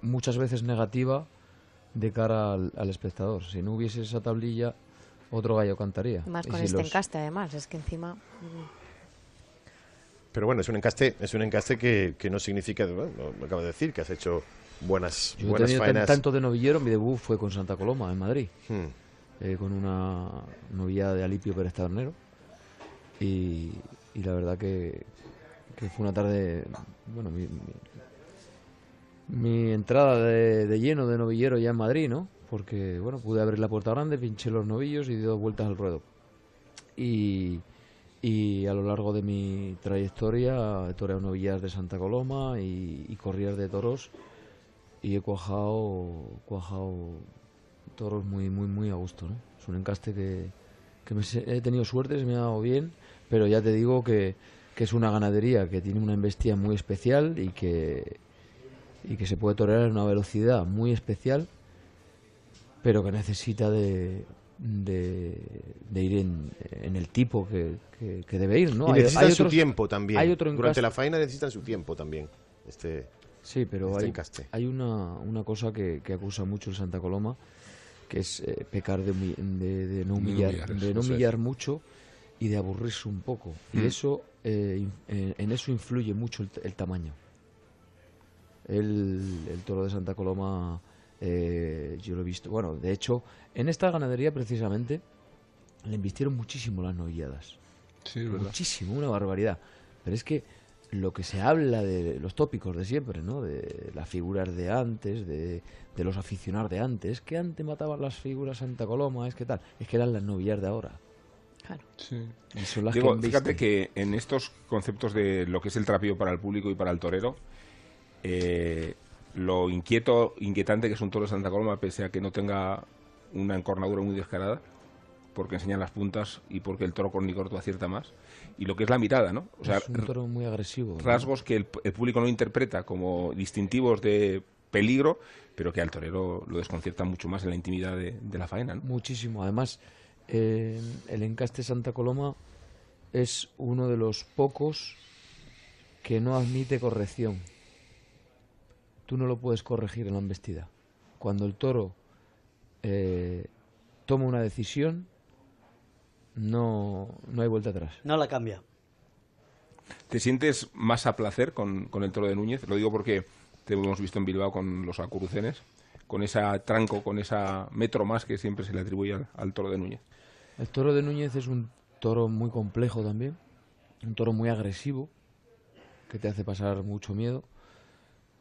Speaker 6: muchas veces negativa de cara al, al espectador. Si no hubiese esa tablilla, otro gallo cantaría.
Speaker 4: Más
Speaker 6: Y
Speaker 4: con
Speaker 6: si
Speaker 4: este
Speaker 6: los-
Speaker 4: encaste, además. Es que encima.
Speaker 5: Pero bueno, es un encaste, es un encaste que, que no significa, bueno, lo acabo de decir, que has hecho buenas,
Speaker 6: Yo he
Speaker 5: buenas faenas.
Speaker 6: tanto de novillero, mi debut fue con Santa Coloma, en Madrid,
Speaker 5: Hmm.
Speaker 6: eh, con una novillada de Alipio Pérez Tabernero. Y, y la verdad que, que fue una tarde, bueno, mi, mi- mi entrada de, de lleno de novillero ya en Madrid, ¿no? Porque, bueno, pude abrir la puerta grande, pinché los novillos y di dos vueltas al ruedo. Y, y a lo largo de mi trayectoria he toreado novillas de Santa Coloma y, y de toros y he cuajado, cuajado toros muy, muy, muy a gusto, ¿no? Es un encaste que, que me he tenido suerte, se me ha dado bien, pero ya te digo que, que es una ganadería que tiene una embestida muy especial y que, y que se puede torear en una velocidad muy especial, pero que necesita de, de, de ir en, en el tipo que, que- que debe ir, ¿no?
Speaker 5: Y
Speaker 6: Hay-
Speaker 5: necesitan
Speaker 6: hay
Speaker 5: su
Speaker 6: otros-
Speaker 5: tiempo también.
Speaker 6: Hay otro
Speaker 5: Durante la faena necesitan su tiempo también. Este,
Speaker 6: Sí, pero
Speaker 5: este
Speaker 6: hay,
Speaker 5: encaste.
Speaker 6: hay una, una cosa que, que acusa mucho el Santa Coloma, que es eh, pecar de, humi- de- de no humillar,
Speaker 2: humillar,
Speaker 6: de no
Speaker 2: es.
Speaker 6: humillar mucho y de aburrirse un poco. Y
Speaker 2: Mm.
Speaker 6: eso, eh, in- en, en eso influye mucho el, t- el tamaño. El, el toro de Santa Coloma, eh, yo lo he visto. Bueno, de hecho, en esta ganadería precisamente le invistieron muchísimo las novilladas.
Speaker 2: Sí, es verdad.
Speaker 6: Muchísimo, una barbaridad. Pero es que lo que se habla de los tópicos de siempre, ¿no? De las figuras de antes, de, de los aficionados de antes, que antes mataban las figuras Santa Coloma, es que tal, es que eran las novillas de ahora.
Speaker 4: Claro.
Speaker 6: Y son las
Speaker 2: Digo,
Speaker 6: que
Speaker 2: fíjate que en estos conceptos de lo que es el trapío para el público y para el torero, eh, lo inquieto, inquietante que es un toro de Santa Coloma, pese a que no tenga una encornadura muy descarada, porque enseñan las puntas y porque el toro con ni corto acierta más, y lo que es la mirada, ¿no? O sea,
Speaker 6: es un toro muy agresivo. ¿no?
Speaker 2: rasgos que el, el público no interpreta como distintivos de peligro, pero que al torero lo desconcierta mucho más en la intimidad de, de la faena. ¿no?
Speaker 6: Muchísimo. Además, eh, el encaste Santa Coloma es uno de los pocos que no admite corrección. Tú no lo puedes corregir en la embestida. Cuando el toro eh, toma una decisión, no, no hay vuelta atrás.
Speaker 3: No la cambia.
Speaker 2: ¿Te sientes más a placer con, con el toro de Núñez? Lo digo porque te hemos visto en Bilbao con los acurucenes, con ese tranco, con esa metro más que siempre se le atribuye al, al toro de Núñez.
Speaker 6: El toro de Núñez es un toro muy complejo también, un toro muy agresivo, que te hace pasar mucho miedo,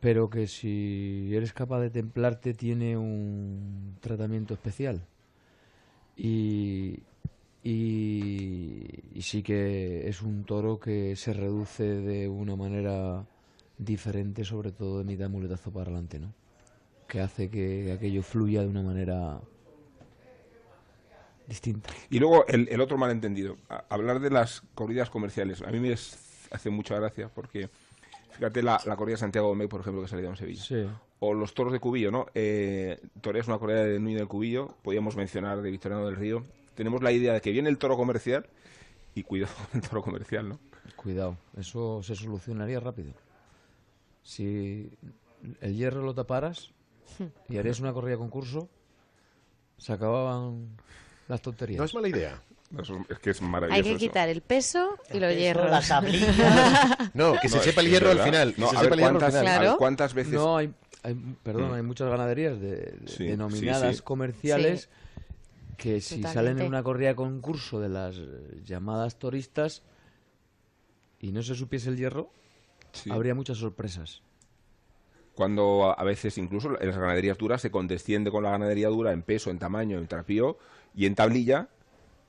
Speaker 6: pero que si eres capaz de templarte tiene un tratamiento especial. Y, y, sí que es un toro que se reduce de una manera diferente, sobre todo de mitad muletazo para adelante, ¿no? Que hace que aquello fluya de una manera distinta.
Speaker 2: Y luego el, el otro malentendido, hablar de las corridas comerciales. A mí me hace mucha gracia porque, fíjate, la, la corrida de Santiago Domecq, por ejemplo, que salía en Sevilla.
Speaker 6: Sí.
Speaker 2: O los toros de Cubillo, ¿no? Eh, toreas una corrida de Núñez del Cubillo, podíamos mencionar de Victoriano del Río. Tenemos la idea de que viene el toro comercial y cuidado con el toro comercial, ¿no?
Speaker 6: Cuidado, eso se solucionaría rápido. Si el hierro lo taparas y harías una corrida concurso, se acababan las tonterías.
Speaker 5: No es mala idea.
Speaker 2: Eso es que es maravilloso.
Speaker 4: Hay que
Speaker 2: eso.
Speaker 4: quitar el peso y los
Speaker 3: peso,
Speaker 4: hierros.
Speaker 3: la.
Speaker 5: No, que se
Speaker 2: No,
Speaker 5: sepa el hierro al final.
Speaker 2: No, a
Speaker 5: sepa
Speaker 2: ver,
Speaker 5: el hierro al
Speaker 2: ¿cuántas,
Speaker 5: final.
Speaker 4: Claro.
Speaker 2: ¿cuántas veces?
Speaker 6: No, hay, hay- perdón,
Speaker 2: Mm.
Speaker 6: hay muchas ganaderías de, de-
Speaker 2: Sí,
Speaker 6: denominadas
Speaker 2: sí, sí.
Speaker 6: comerciales que si
Speaker 4: Totalmente.
Speaker 6: salen en una corrida concurso de las llamadas turistas y no se supiese el hierro,
Speaker 2: Sí.
Speaker 6: habría muchas sorpresas.
Speaker 2: Cuando a a veces incluso en las ganaderías duras se condesciende con la ganadería dura en peso, en tamaño, en trapío y en tablilla,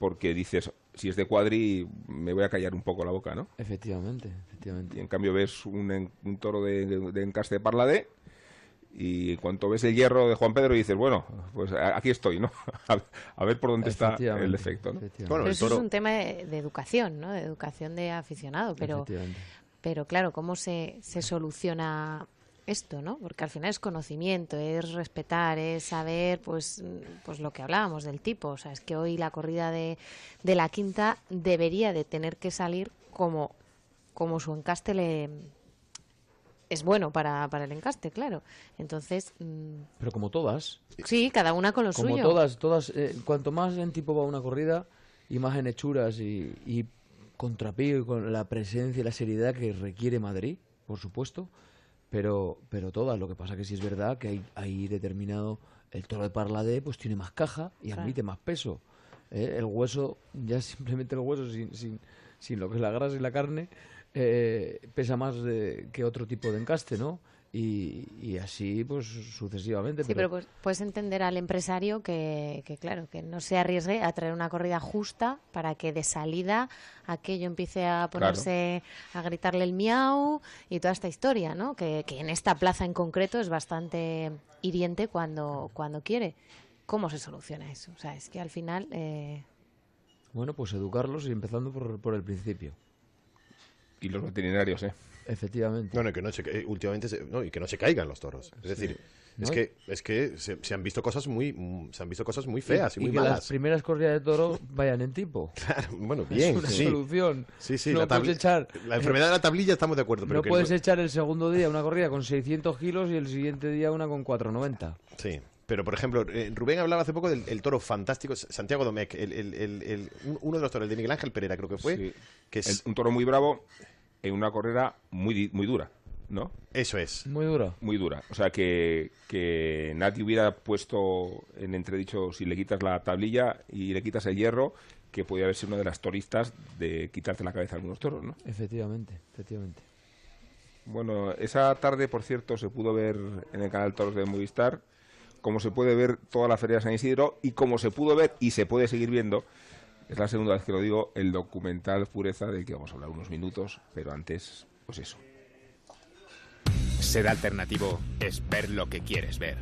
Speaker 2: porque dices, si es de cuadri, me voy a callar un poco la boca, ¿no?
Speaker 6: Efectivamente,
Speaker 2: Y
Speaker 6: efectivamente.
Speaker 2: en cambio ves un, en- un toro de, de, de encaste de parladé y en cuanto ves el hierro de Juan Pedro dices, bueno, pues aquí estoy, ¿no? A, ver por dónde está el efecto.
Speaker 5: Bueno,
Speaker 4: Pero
Speaker 5: el
Speaker 4: eso
Speaker 5: toro.
Speaker 4: es un tema de, de educación, ¿no? De educación de aficionado. Pero, pero claro, ¿cómo se, se soluciona esto, no? Porque al final es conocimiento, es respetar, es saber, pues, pues lo que hablábamos del tipo. O sea, es que hoy la corrida de, de la quinta debería de tener que salir como, como su encaste le es bueno para, para el encaste, claro. Entonces, mm,
Speaker 6: Pero como todas,
Speaker 4: sí, cada una con lo
Speaker 6: como
Speaker 4: suyo.
Speaker 6: todas, todas, eh, cuanto más en tipo va una corrida y más en hechuras y, y con trapío y con la presencia y la seriedad que requiere Madrid, por supuesto, pero, pero todas. Lo que pasa que sí es verdad que hay, hay determinado, el toro de Parladé pues tiene más caja y
Speaker 4: Claro.
Speaker 6: admite más peso. ¿eh? El hueso, ya simplemente el hueso sin, sin, sin lo que es la grasa y la carne, eh, pesa más de- que otro tipo de encaste, ¿no? Y, y así pues sucesivamente.
Speaker 4: Sí, pero pues, puedes entender al empresario que, que, claro, que no se arriesgue a traer una corrida justa para que de salida aquello empiece a ponerse a gritarle el miau y toda esta historia, ¿no? Que, que en esta plaza en concreto es bastante hiriente cuando, cuando quiere. ¿Cómo se soluciona eso? O sea, es que al final... eh,
Speaker 6: Bueno, pues educarlos y empezando por, por el principio.
Speaker 2: Y los veterinarios, ¿eh?
Speaker 6: Efectivamente.
Speaker 5: No, no, que no se, eh, últimamente se- no, y que no se caigan los toros. Es decir, es
Speaker 6: ¿No?
Speaker 5: que es que se, se han visto cosas muy mm, se han visto cosas muy feas y,
Speaker 6: y
Speaker 5: muy
Speaker 6: que las primeras corridas de toro vayan en tipo.
Speaker 5: Claro, bueno, bien,
Speaker 6: es una
Speaker 5: sí.
Speaker 6: solución.
Speaker 5: Sí, sí,
Speaker 6: no
Speaker 5: la,
Speaker 6: puedes echar,
Speaker 5: la enfermedad de la tablilla estamos de acuerdo, pero
Speaker 6: no
Speaker 5: que
Speaker 6: puedes echar el segundo día una corrida con 600 kilos y el siguiente día una con 490.
Speaker 5: Sí, pero por ejemplo, eh, Rubén hablaba hace poco del el toro fantástico, Santiago Domecq, el, el- el- el- un- uno de los toros, el de Miguel Ángel Pereira creo que fue,
Speaker 2: Sí.
Speaker 5: que es,
Speaker 2: El- un toro muy bravo en una carrera muy, di- muy dura, ¿no?
Speaker 5: eso es.
Speaker 6: Muy dura.
Speaker 2: Muy dura. O sea, que, que nadie hubiera puesto en entredicho si le quitas la tablilla y le quitas el hierro, que podía haber sido una de las toristas de quitarte la cabeza a algunos toros, ¿no?
Speaker 6: Efectivamente, efectivamente.
Speaker 2: Bueno, esa tarde, por cierto, se pudo ver en el canal Toros de Movistar, como se puede ver toda la Feria de San Isidro y como se pudo ver y se puede seguir viendo, es la segunda vez que lo digo, el documental Pureza del que vamos a hablar unos minutos, pero antes, pues eso.
Speaker 8: Ser alternativo es ver lo que quieres ver.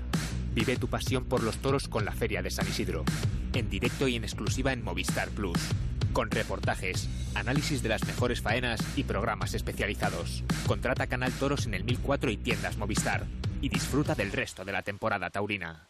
Speaker 8: Vive tu pasión por los toros con la Feria de San Isidro. En directo y en exclusiva en Movistar Plus. Con reportajes, análisis de las mejores faenas y programas especializados. Contrata Canal Toros en el 1004 y tiendas Movistar. y disfruta del resto de la temporada taurina.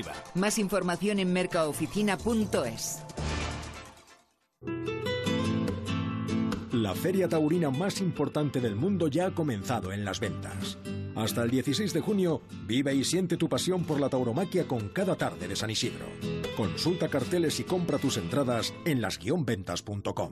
Speaker 11: Más información en mercaoficina.es.
Speaker 10: La feria taurina más importante del mundo ya ha comenzado en las ventas. Hasta el 16 de junio, vive y siente tu pasión por la tauromaquia con cada tarde de San Isidro. Consulta carteles y compra tus entradas en las-ventas.com.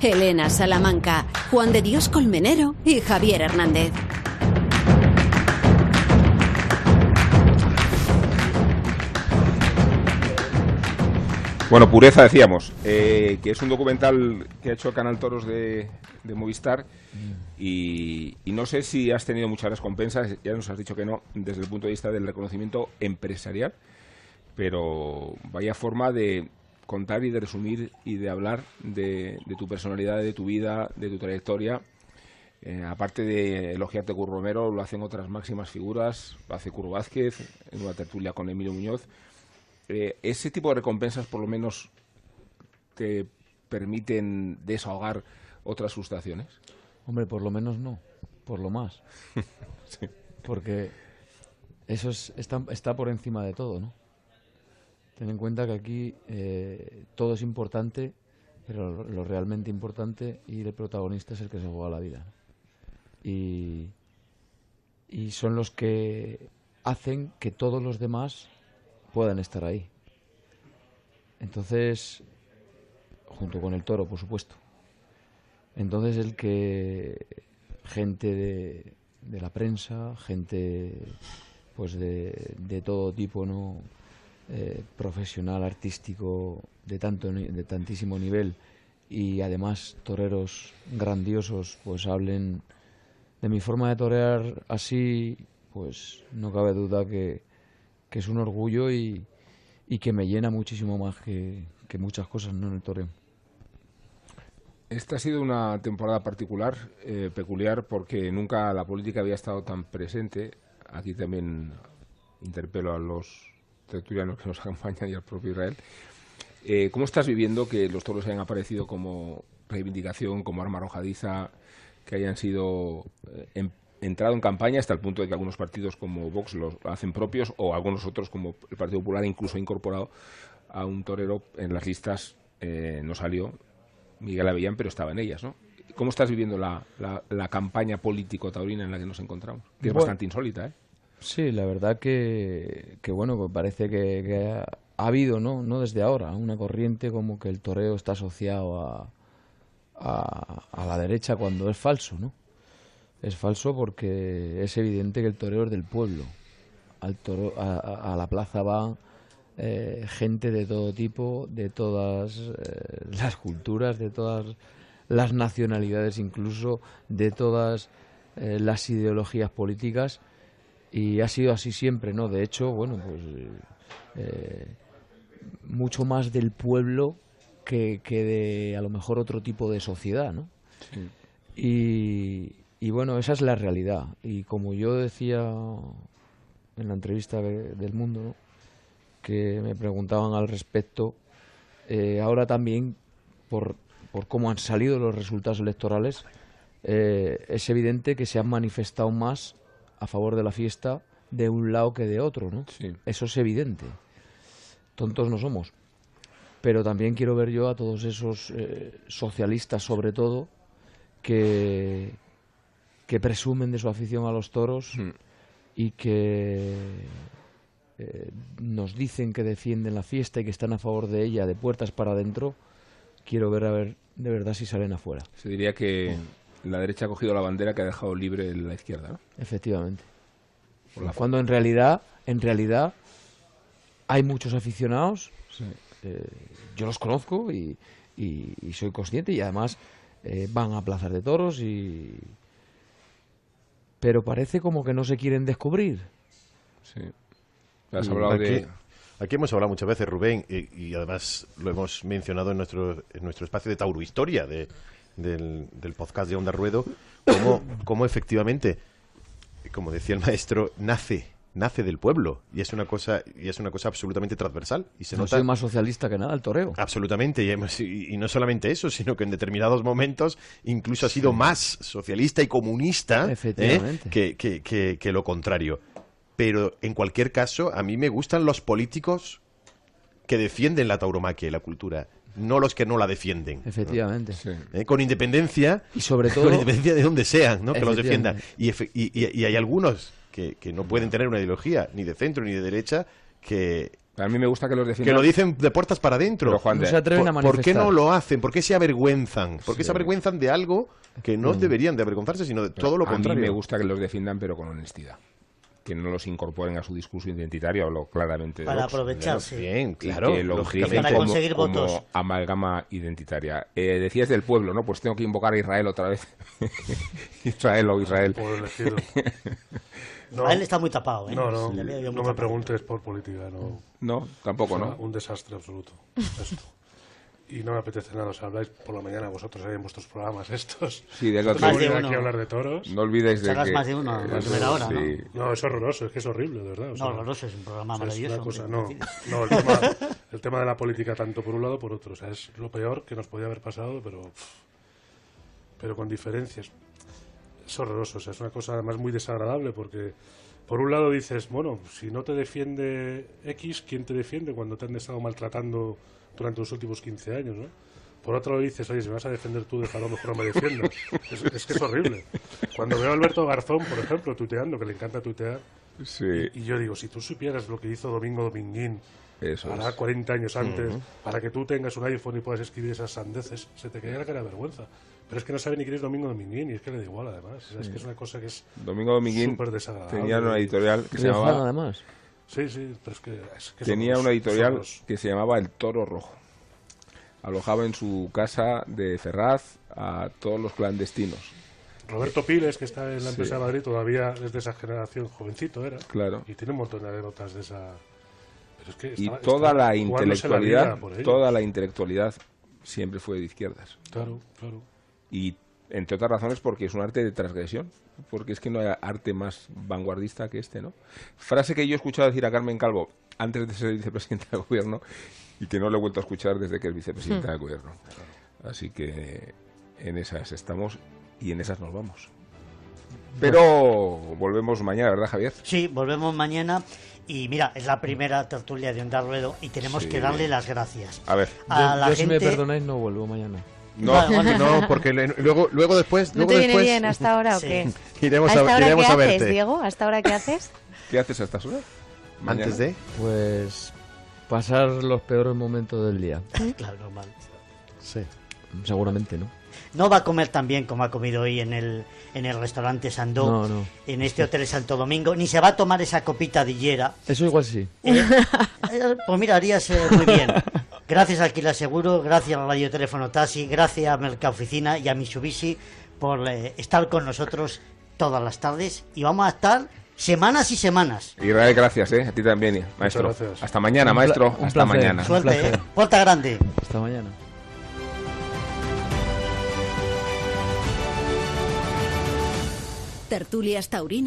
Speaker 1: Elena Salamanca, Juan de Dios Colmenero y Javier Hernández.
Speaker 2: Bueno, Pureza decíamos, eh, que es un documental que ha hecho Canal Toros de, Movistar y no sé si has tenido muchas recompensas, ya nos has dicho que no, desde el punto de vista del reconocimiento empresarial, pero vaya forma de contar y de resumir y de hablar de, de tu personalidad, de tu vida, de tu trayectoria. Eh, aparte de elogiarte Curro Romero, lo hacen otras máximas figuras, lo hace Curro Vázquez en una tertulia con Emilio Muñoz. Eh, ¿Ese tipo de recompensas por lo menos te permiten desahogar otras frustraciones?
Speaker 6: Hombre, por lo menos no, por lo más.
Speaker 2: Sí.
Speaker 6: Porque eso es- está, está por encima de todo, ¿no? Ten en cuenta que aquí eh, todo es importante, pero lo, realmente importante y el protagonista es el que se juega la vida. Y, y son los que hacen que todos los demás puedan estar ahí. Entonces, junto con el toro, por supuesto. Entonces el que gente de, de la prensa, gente pues de, de todo tipo, ¿no? Eh, profesional, artístico, de tanto de tantísimo nivel y además toreros grandiosos, pues hablen de mi forma de torear así, pues no cabe duda que, que es un orgullo y, y que me llena muchísimo más que, que muchas cosas ¿no? en el toreo.
Speaker 2: Esta ha sido una temporada particular, eh, peculiar, porque nunca la política había estado tan presente. Aquí también interpelo a los tertulianos que nos acompañan y al propio Israel. Eh, ¿Cómo estás viviendo que los toros hayan aparecido como reivindicación, como arma arrojadiza, que hayan sido eh, en- entrado en campaña hasta el punto de que algunos partidos como Vox los hacen propios o algunos otros como el Partido Popular incluso ha incorporado a un torero en las listas, eh, no salió, Miguel Avellán, pero estaba en ellas, ¿no? ¿Cómo estás viviendo la, la, la campaña político-taurina en la que nos encontramos? Que es
Speaker 6: Bueno.
Speaker 2: bastante insólita, ¿eh?
Speaker 6: Sí, la verdad que, que bueno, que parece que, que ha, ha habido, ¿no? No desde ahora, una corriente como que el toreo está asociado a, a, la derecha cuando es falso, ¿no? Es falso porque es evidente que el toreo es del pueblo. Al toro, a, a- a la plaza va eh, gente de todo tipo, de todas eh, las culturas, de todas las nacionalidades, incluso de todas eh, las ideologías políticas y ha sido así siempre, ¿no? De hecho, bueno, pues eh, mucho más del pueblo que, que de a lo mejor otro tipo de sociedad, ¿no? Y, y bueno, esa es la realidad. Y como yo decía en la entrevista de- del mundo, ¿no? que me preguntaban al respecto, eh, ahora también, por, por cómo han salido los resultados electorales, eh, es evidente que se han manifestado más a favor de la fiesta de un lado que de otro, ¿no? Eso es evidente. Tontos no somos. Pero también quiero ver yo a todos esos eh, socialistas, sobre todo, que, que presumen de su afición a los toros
Speaker 2: Hmm.
Speaker 6: y que eh, nos dicen que defienden la fiesta y que están a favor de ella de puertas para adentro. Quiero ver a ver de verdad si salen afuera.
Speaker 2: Se diría que la derecha ha cogido la bandera que ha dejado libre la izquierda, ¿no?
Speaker 6: Efectivamente.
Speaker 2: Por la
Speaker 6: Cuando en realidad, en realidad, hay muchos aficionados. eh, yo los conozco y, y- y soy consciente y además eh, van a plazas de toros y pero parece como que no se quieren descubrir.
Speaker 2: Sí. Has
Speaker 5: Y
Speaker 2: hablado
Speaker 5: aquí,
Speaker 2: de...
Speaker 5: aquí hemos hablado muchas veces, Rubén, y, y además lo hemos mencionado en nuestro, en nuestro espacio de Tauro Historia, de, del, del podcast de Onda Ruedo, cómo, cómo efectivamente, como decía el maestro, nace nace del pueblo y es una cosa y es una cosa absolutamente transversal y se
Speaker 6: no
Speaker 5: nota
Speaker 6: soy más socialista que nada el toreo.
Speaker 5: Absolutamente, y, hemos- y- y no solamente eso, sino que en determinados momentos incluso ha sido más socialista y comunista ¿eh?
Speaker 6: Efectivamente.
Speaker 5: que, que- que- que lo contrario. Pero en cualquier caso, a mí me gustan los políticos que defienden la tauromaquia y la cultura, no los que no la defienden.
Speaker 6: Efectivamente.
Speaker 5: ¿Eh? Con independencia
Speaker 6: Y sobre todo-
Speaker 5: con independencia de donde sean, ¿no? que los defiendan. Y, y- y- y hay algunos que, que no pueden tener una ideología ni de centro ni de derecha que
Speaker 2: A mí me gusta que los
Speaker 5: que
Speaker 2: defiendan.
Speaker 5: lo dicen de puertas para adentro.
Speaker 2: Pero, Juan, No se
Speaker 6: atreven
Speaker 5: ¿Por,
Speaker 6: a
Speaker 5: por qué
Speaker 6: manifestar.
Speaker 5: no lo hacen? ¿Por qué se avergüenzan? ¿Por qué
Speaker 2: Sí.
Speaker 5: se avergüenzan de algo que no deberían de avergonzarse, sino de todo lo
Speaker 2: a
Speaker 5: contrario?
Speaker 2: mí me gusta que los defiendan, pero con honestidad. Que no los incorporen a su discurso identitario, hablo claramente de
Speaker 3: Para
Speaker 2: Vox.
Speaker 3: aprovecharse.
Speaker 5: Bien,
Speaker 2: Y
Speaker 5: claro.
Speaker 2: que lo
Speaker 5: lógicamente.
Speaker 2: utilicen
Speaker 3: Para
Speaker 2: como,
Speaker 3: conseguir
Speaker 2: como
Speaker 3: votos.
Speaker 2: amalgama identitaria. Eh, decías del pueblo, ¿no? Pues tengo que invocar a Israel otra vez. Israel o Israel.
Speaker 7: Por elegido.
Speaker 3: A él está muy tapado, ¿eh?
Speaker 7: No, no, no me
Speaker 3: tapado.
Speaker 7: preguntes por política, no.
Speaker 2: No, tampoco, ¿no?
Speaker 7: Un desastre absoluto. Esto. Y no me apetece nada, os habláis por la mañana vosotros ahí en vuestros programas estos.
Speaker 2: Sí, de
Speaker 7: aquí a hablar de toros.
Speaker 2: No olvidéis de que...
Speaker 3: más de uno a la
Speaker 2: eso,
Speaker 3: primera hora, ¿no?
Speaker 2: sí.
Speaker 7: No, es horroroso, es que es horrible, de verdad. o
Speaker 3: No, horroroso, es un programa
Speaker 7: o sea, es
Speaker 3: maravilloso.
Speaker 7: una cosa,
Speaker 3: hombre.
Speaker 7: no, no el, tema, el tema de la política tanto por un lado por otro. O sea, es lo peor que nos podía haber pasado, pero, pero con diferencias. Es horroroso, o sea, es una cosa además muy desagradable porque por un lado dices, bueno, si no te defiende X, ¿quién te defiende cuando te han estado maltratando durante los últimos 15 años, no? Por otro lado dices, oye, si me vas a defender tú, déjalo, mejor no me defiendas. es, es que es horrible. Cuando veo a Alberto Garzón, por ejemplo, tuiteando, que le encanta tuitear,
Speaker 2: Sí,
Speaker 7: y yo digo, si tú supieras lo que hizo Domingo Dominguín
Speaker 2: eso
Speaker 7: hará
Speaker 2: es.
Speaker 7: 40 años antes, para que tú tengas un iPhone y puedas escribir esas sandeces, se te cae la cara de vergüenza. Pero es que no sabe ni quién es Domingo Dominguín y es que le da igual además. O sea, Es que es una cosa que es
Speaker 2: Domingo Dominguín
Speaker 7: súper desagradable.
Speaker 2: tenía una editorial que se llamaba...
Speaker 6: además.
Speaker 7: Sí, sí, pero es que... es que
Speaker 2: Tenía
Speaker 7: somos-
Speaker 2: una editorial
Speaker 7: somos-
Speaker 2: que se llamaba El Toro Rojo. Alojaba en su casa de Ferraz a todos los clandestinos.
Speaker 7: Roberto Piles, que está en la
Speaker 2: Sí.
Speaker 7: empresa de Madrid, todavía es de esa generación jovencito, era.
Speaker 2: Claro.
Speaker 7: Y tiene un montón de anécdotas de esa... Pero es que
Speaker 2: Y toda la intelectualidad, toda la intelectualidad siempre fue de izquierdas.
Speaker 7: Claro, claro.
Speaker 2: Y entre otras razones porque es un arte de transgresión, porque es que no hay arte más vanguardista que este, ¿no? Frase que yo he escuchado decir a Carmen Calvo antes de ser vicepresidenta del gobierno y que no le he vuelto a escuchar desde que es vicepresidenta del gobierno. Así que en esas estamos y en esas nos vamos. Pero volvemos mañana, ¿verdad, Javier?
Speaker 3: Sí, volvemos mañana. Y mira, es la primera tertulia de Onda Ruedo y tenemos
Speaker 2: Sí.
Speaker 3: que darle las gracias.
Speaker 2: A ver.
Speaker 3: A
Speaker 6: yo,
Speaker 3: la
Speaker 6: yo, si me
Speaker 3: gente-
Speaker 6: perdonáis, no vuelvo mañana.
Speaker 2: No,
Speaker 3: Vale, vale.
Speaker 5: No, porque le- luego, luego después,
Speaker 4: ¿No
Speaker 5: luego
Speaker 4: te viene
Speaker 5: después
Speaker 4: bien hasta ahora o
Speaker 3: Sí.
Speaker 4: qué?
Speaker 5: iremos
Speaker 4: ¿Hasta
Speaker 5: a,
Speaker 4: ahora
Speaker 5: iremos
Speaker 4: qué
Speaker 5: a
Speaker 4: haces,
Speaker 5: verte.
Speaker 4: Diego? ¿Hasta ahora qué haces?
Speaker 2: ¿Qué haces a estas horas? Mañana.
Speaker 5: Antes de
Speaker 6: Pues pasar los peores momentos del día.
Speaker 3: Claro, normal.
Speaker 5: sí.
Speaker 6: Seguramente, ¿no?
Speaker 3: No va a comer tan bien como ha comido hoy en el, en el restaurante Sandó,
Speaker 6: No, no.
Speaker 3: en este hotel Santo Domingo, ni se va a tomar esa copita de hiera.
Speaker 6: Eso igual sí.
Speaker 3: Eh, eh, pues mira, harías eh, muy bien. Gracias a Alquiler Seguro, gracias a Radio Teléfono Taxi, gracias a Mercaoficina y a Mitsubishi por eh, estar con nosotros todas las tardes y vamos a estar semanas y semanas.
Speaker 2: Israel, gracias, ¿eh? A ti también, maestro.
Speaker 7: gracias.
Speaker 2: Hasta mañana, maestro.
Speaker 6: un
Speaker 2: Hasta
Speaker 6: placer.
Speaker 2: mañana.
Speaker 3: Suerte. ¿eh? Puerta grande.
Speaker 6: Hasta mañana.
Speaker 1: Tertulias Taurinas.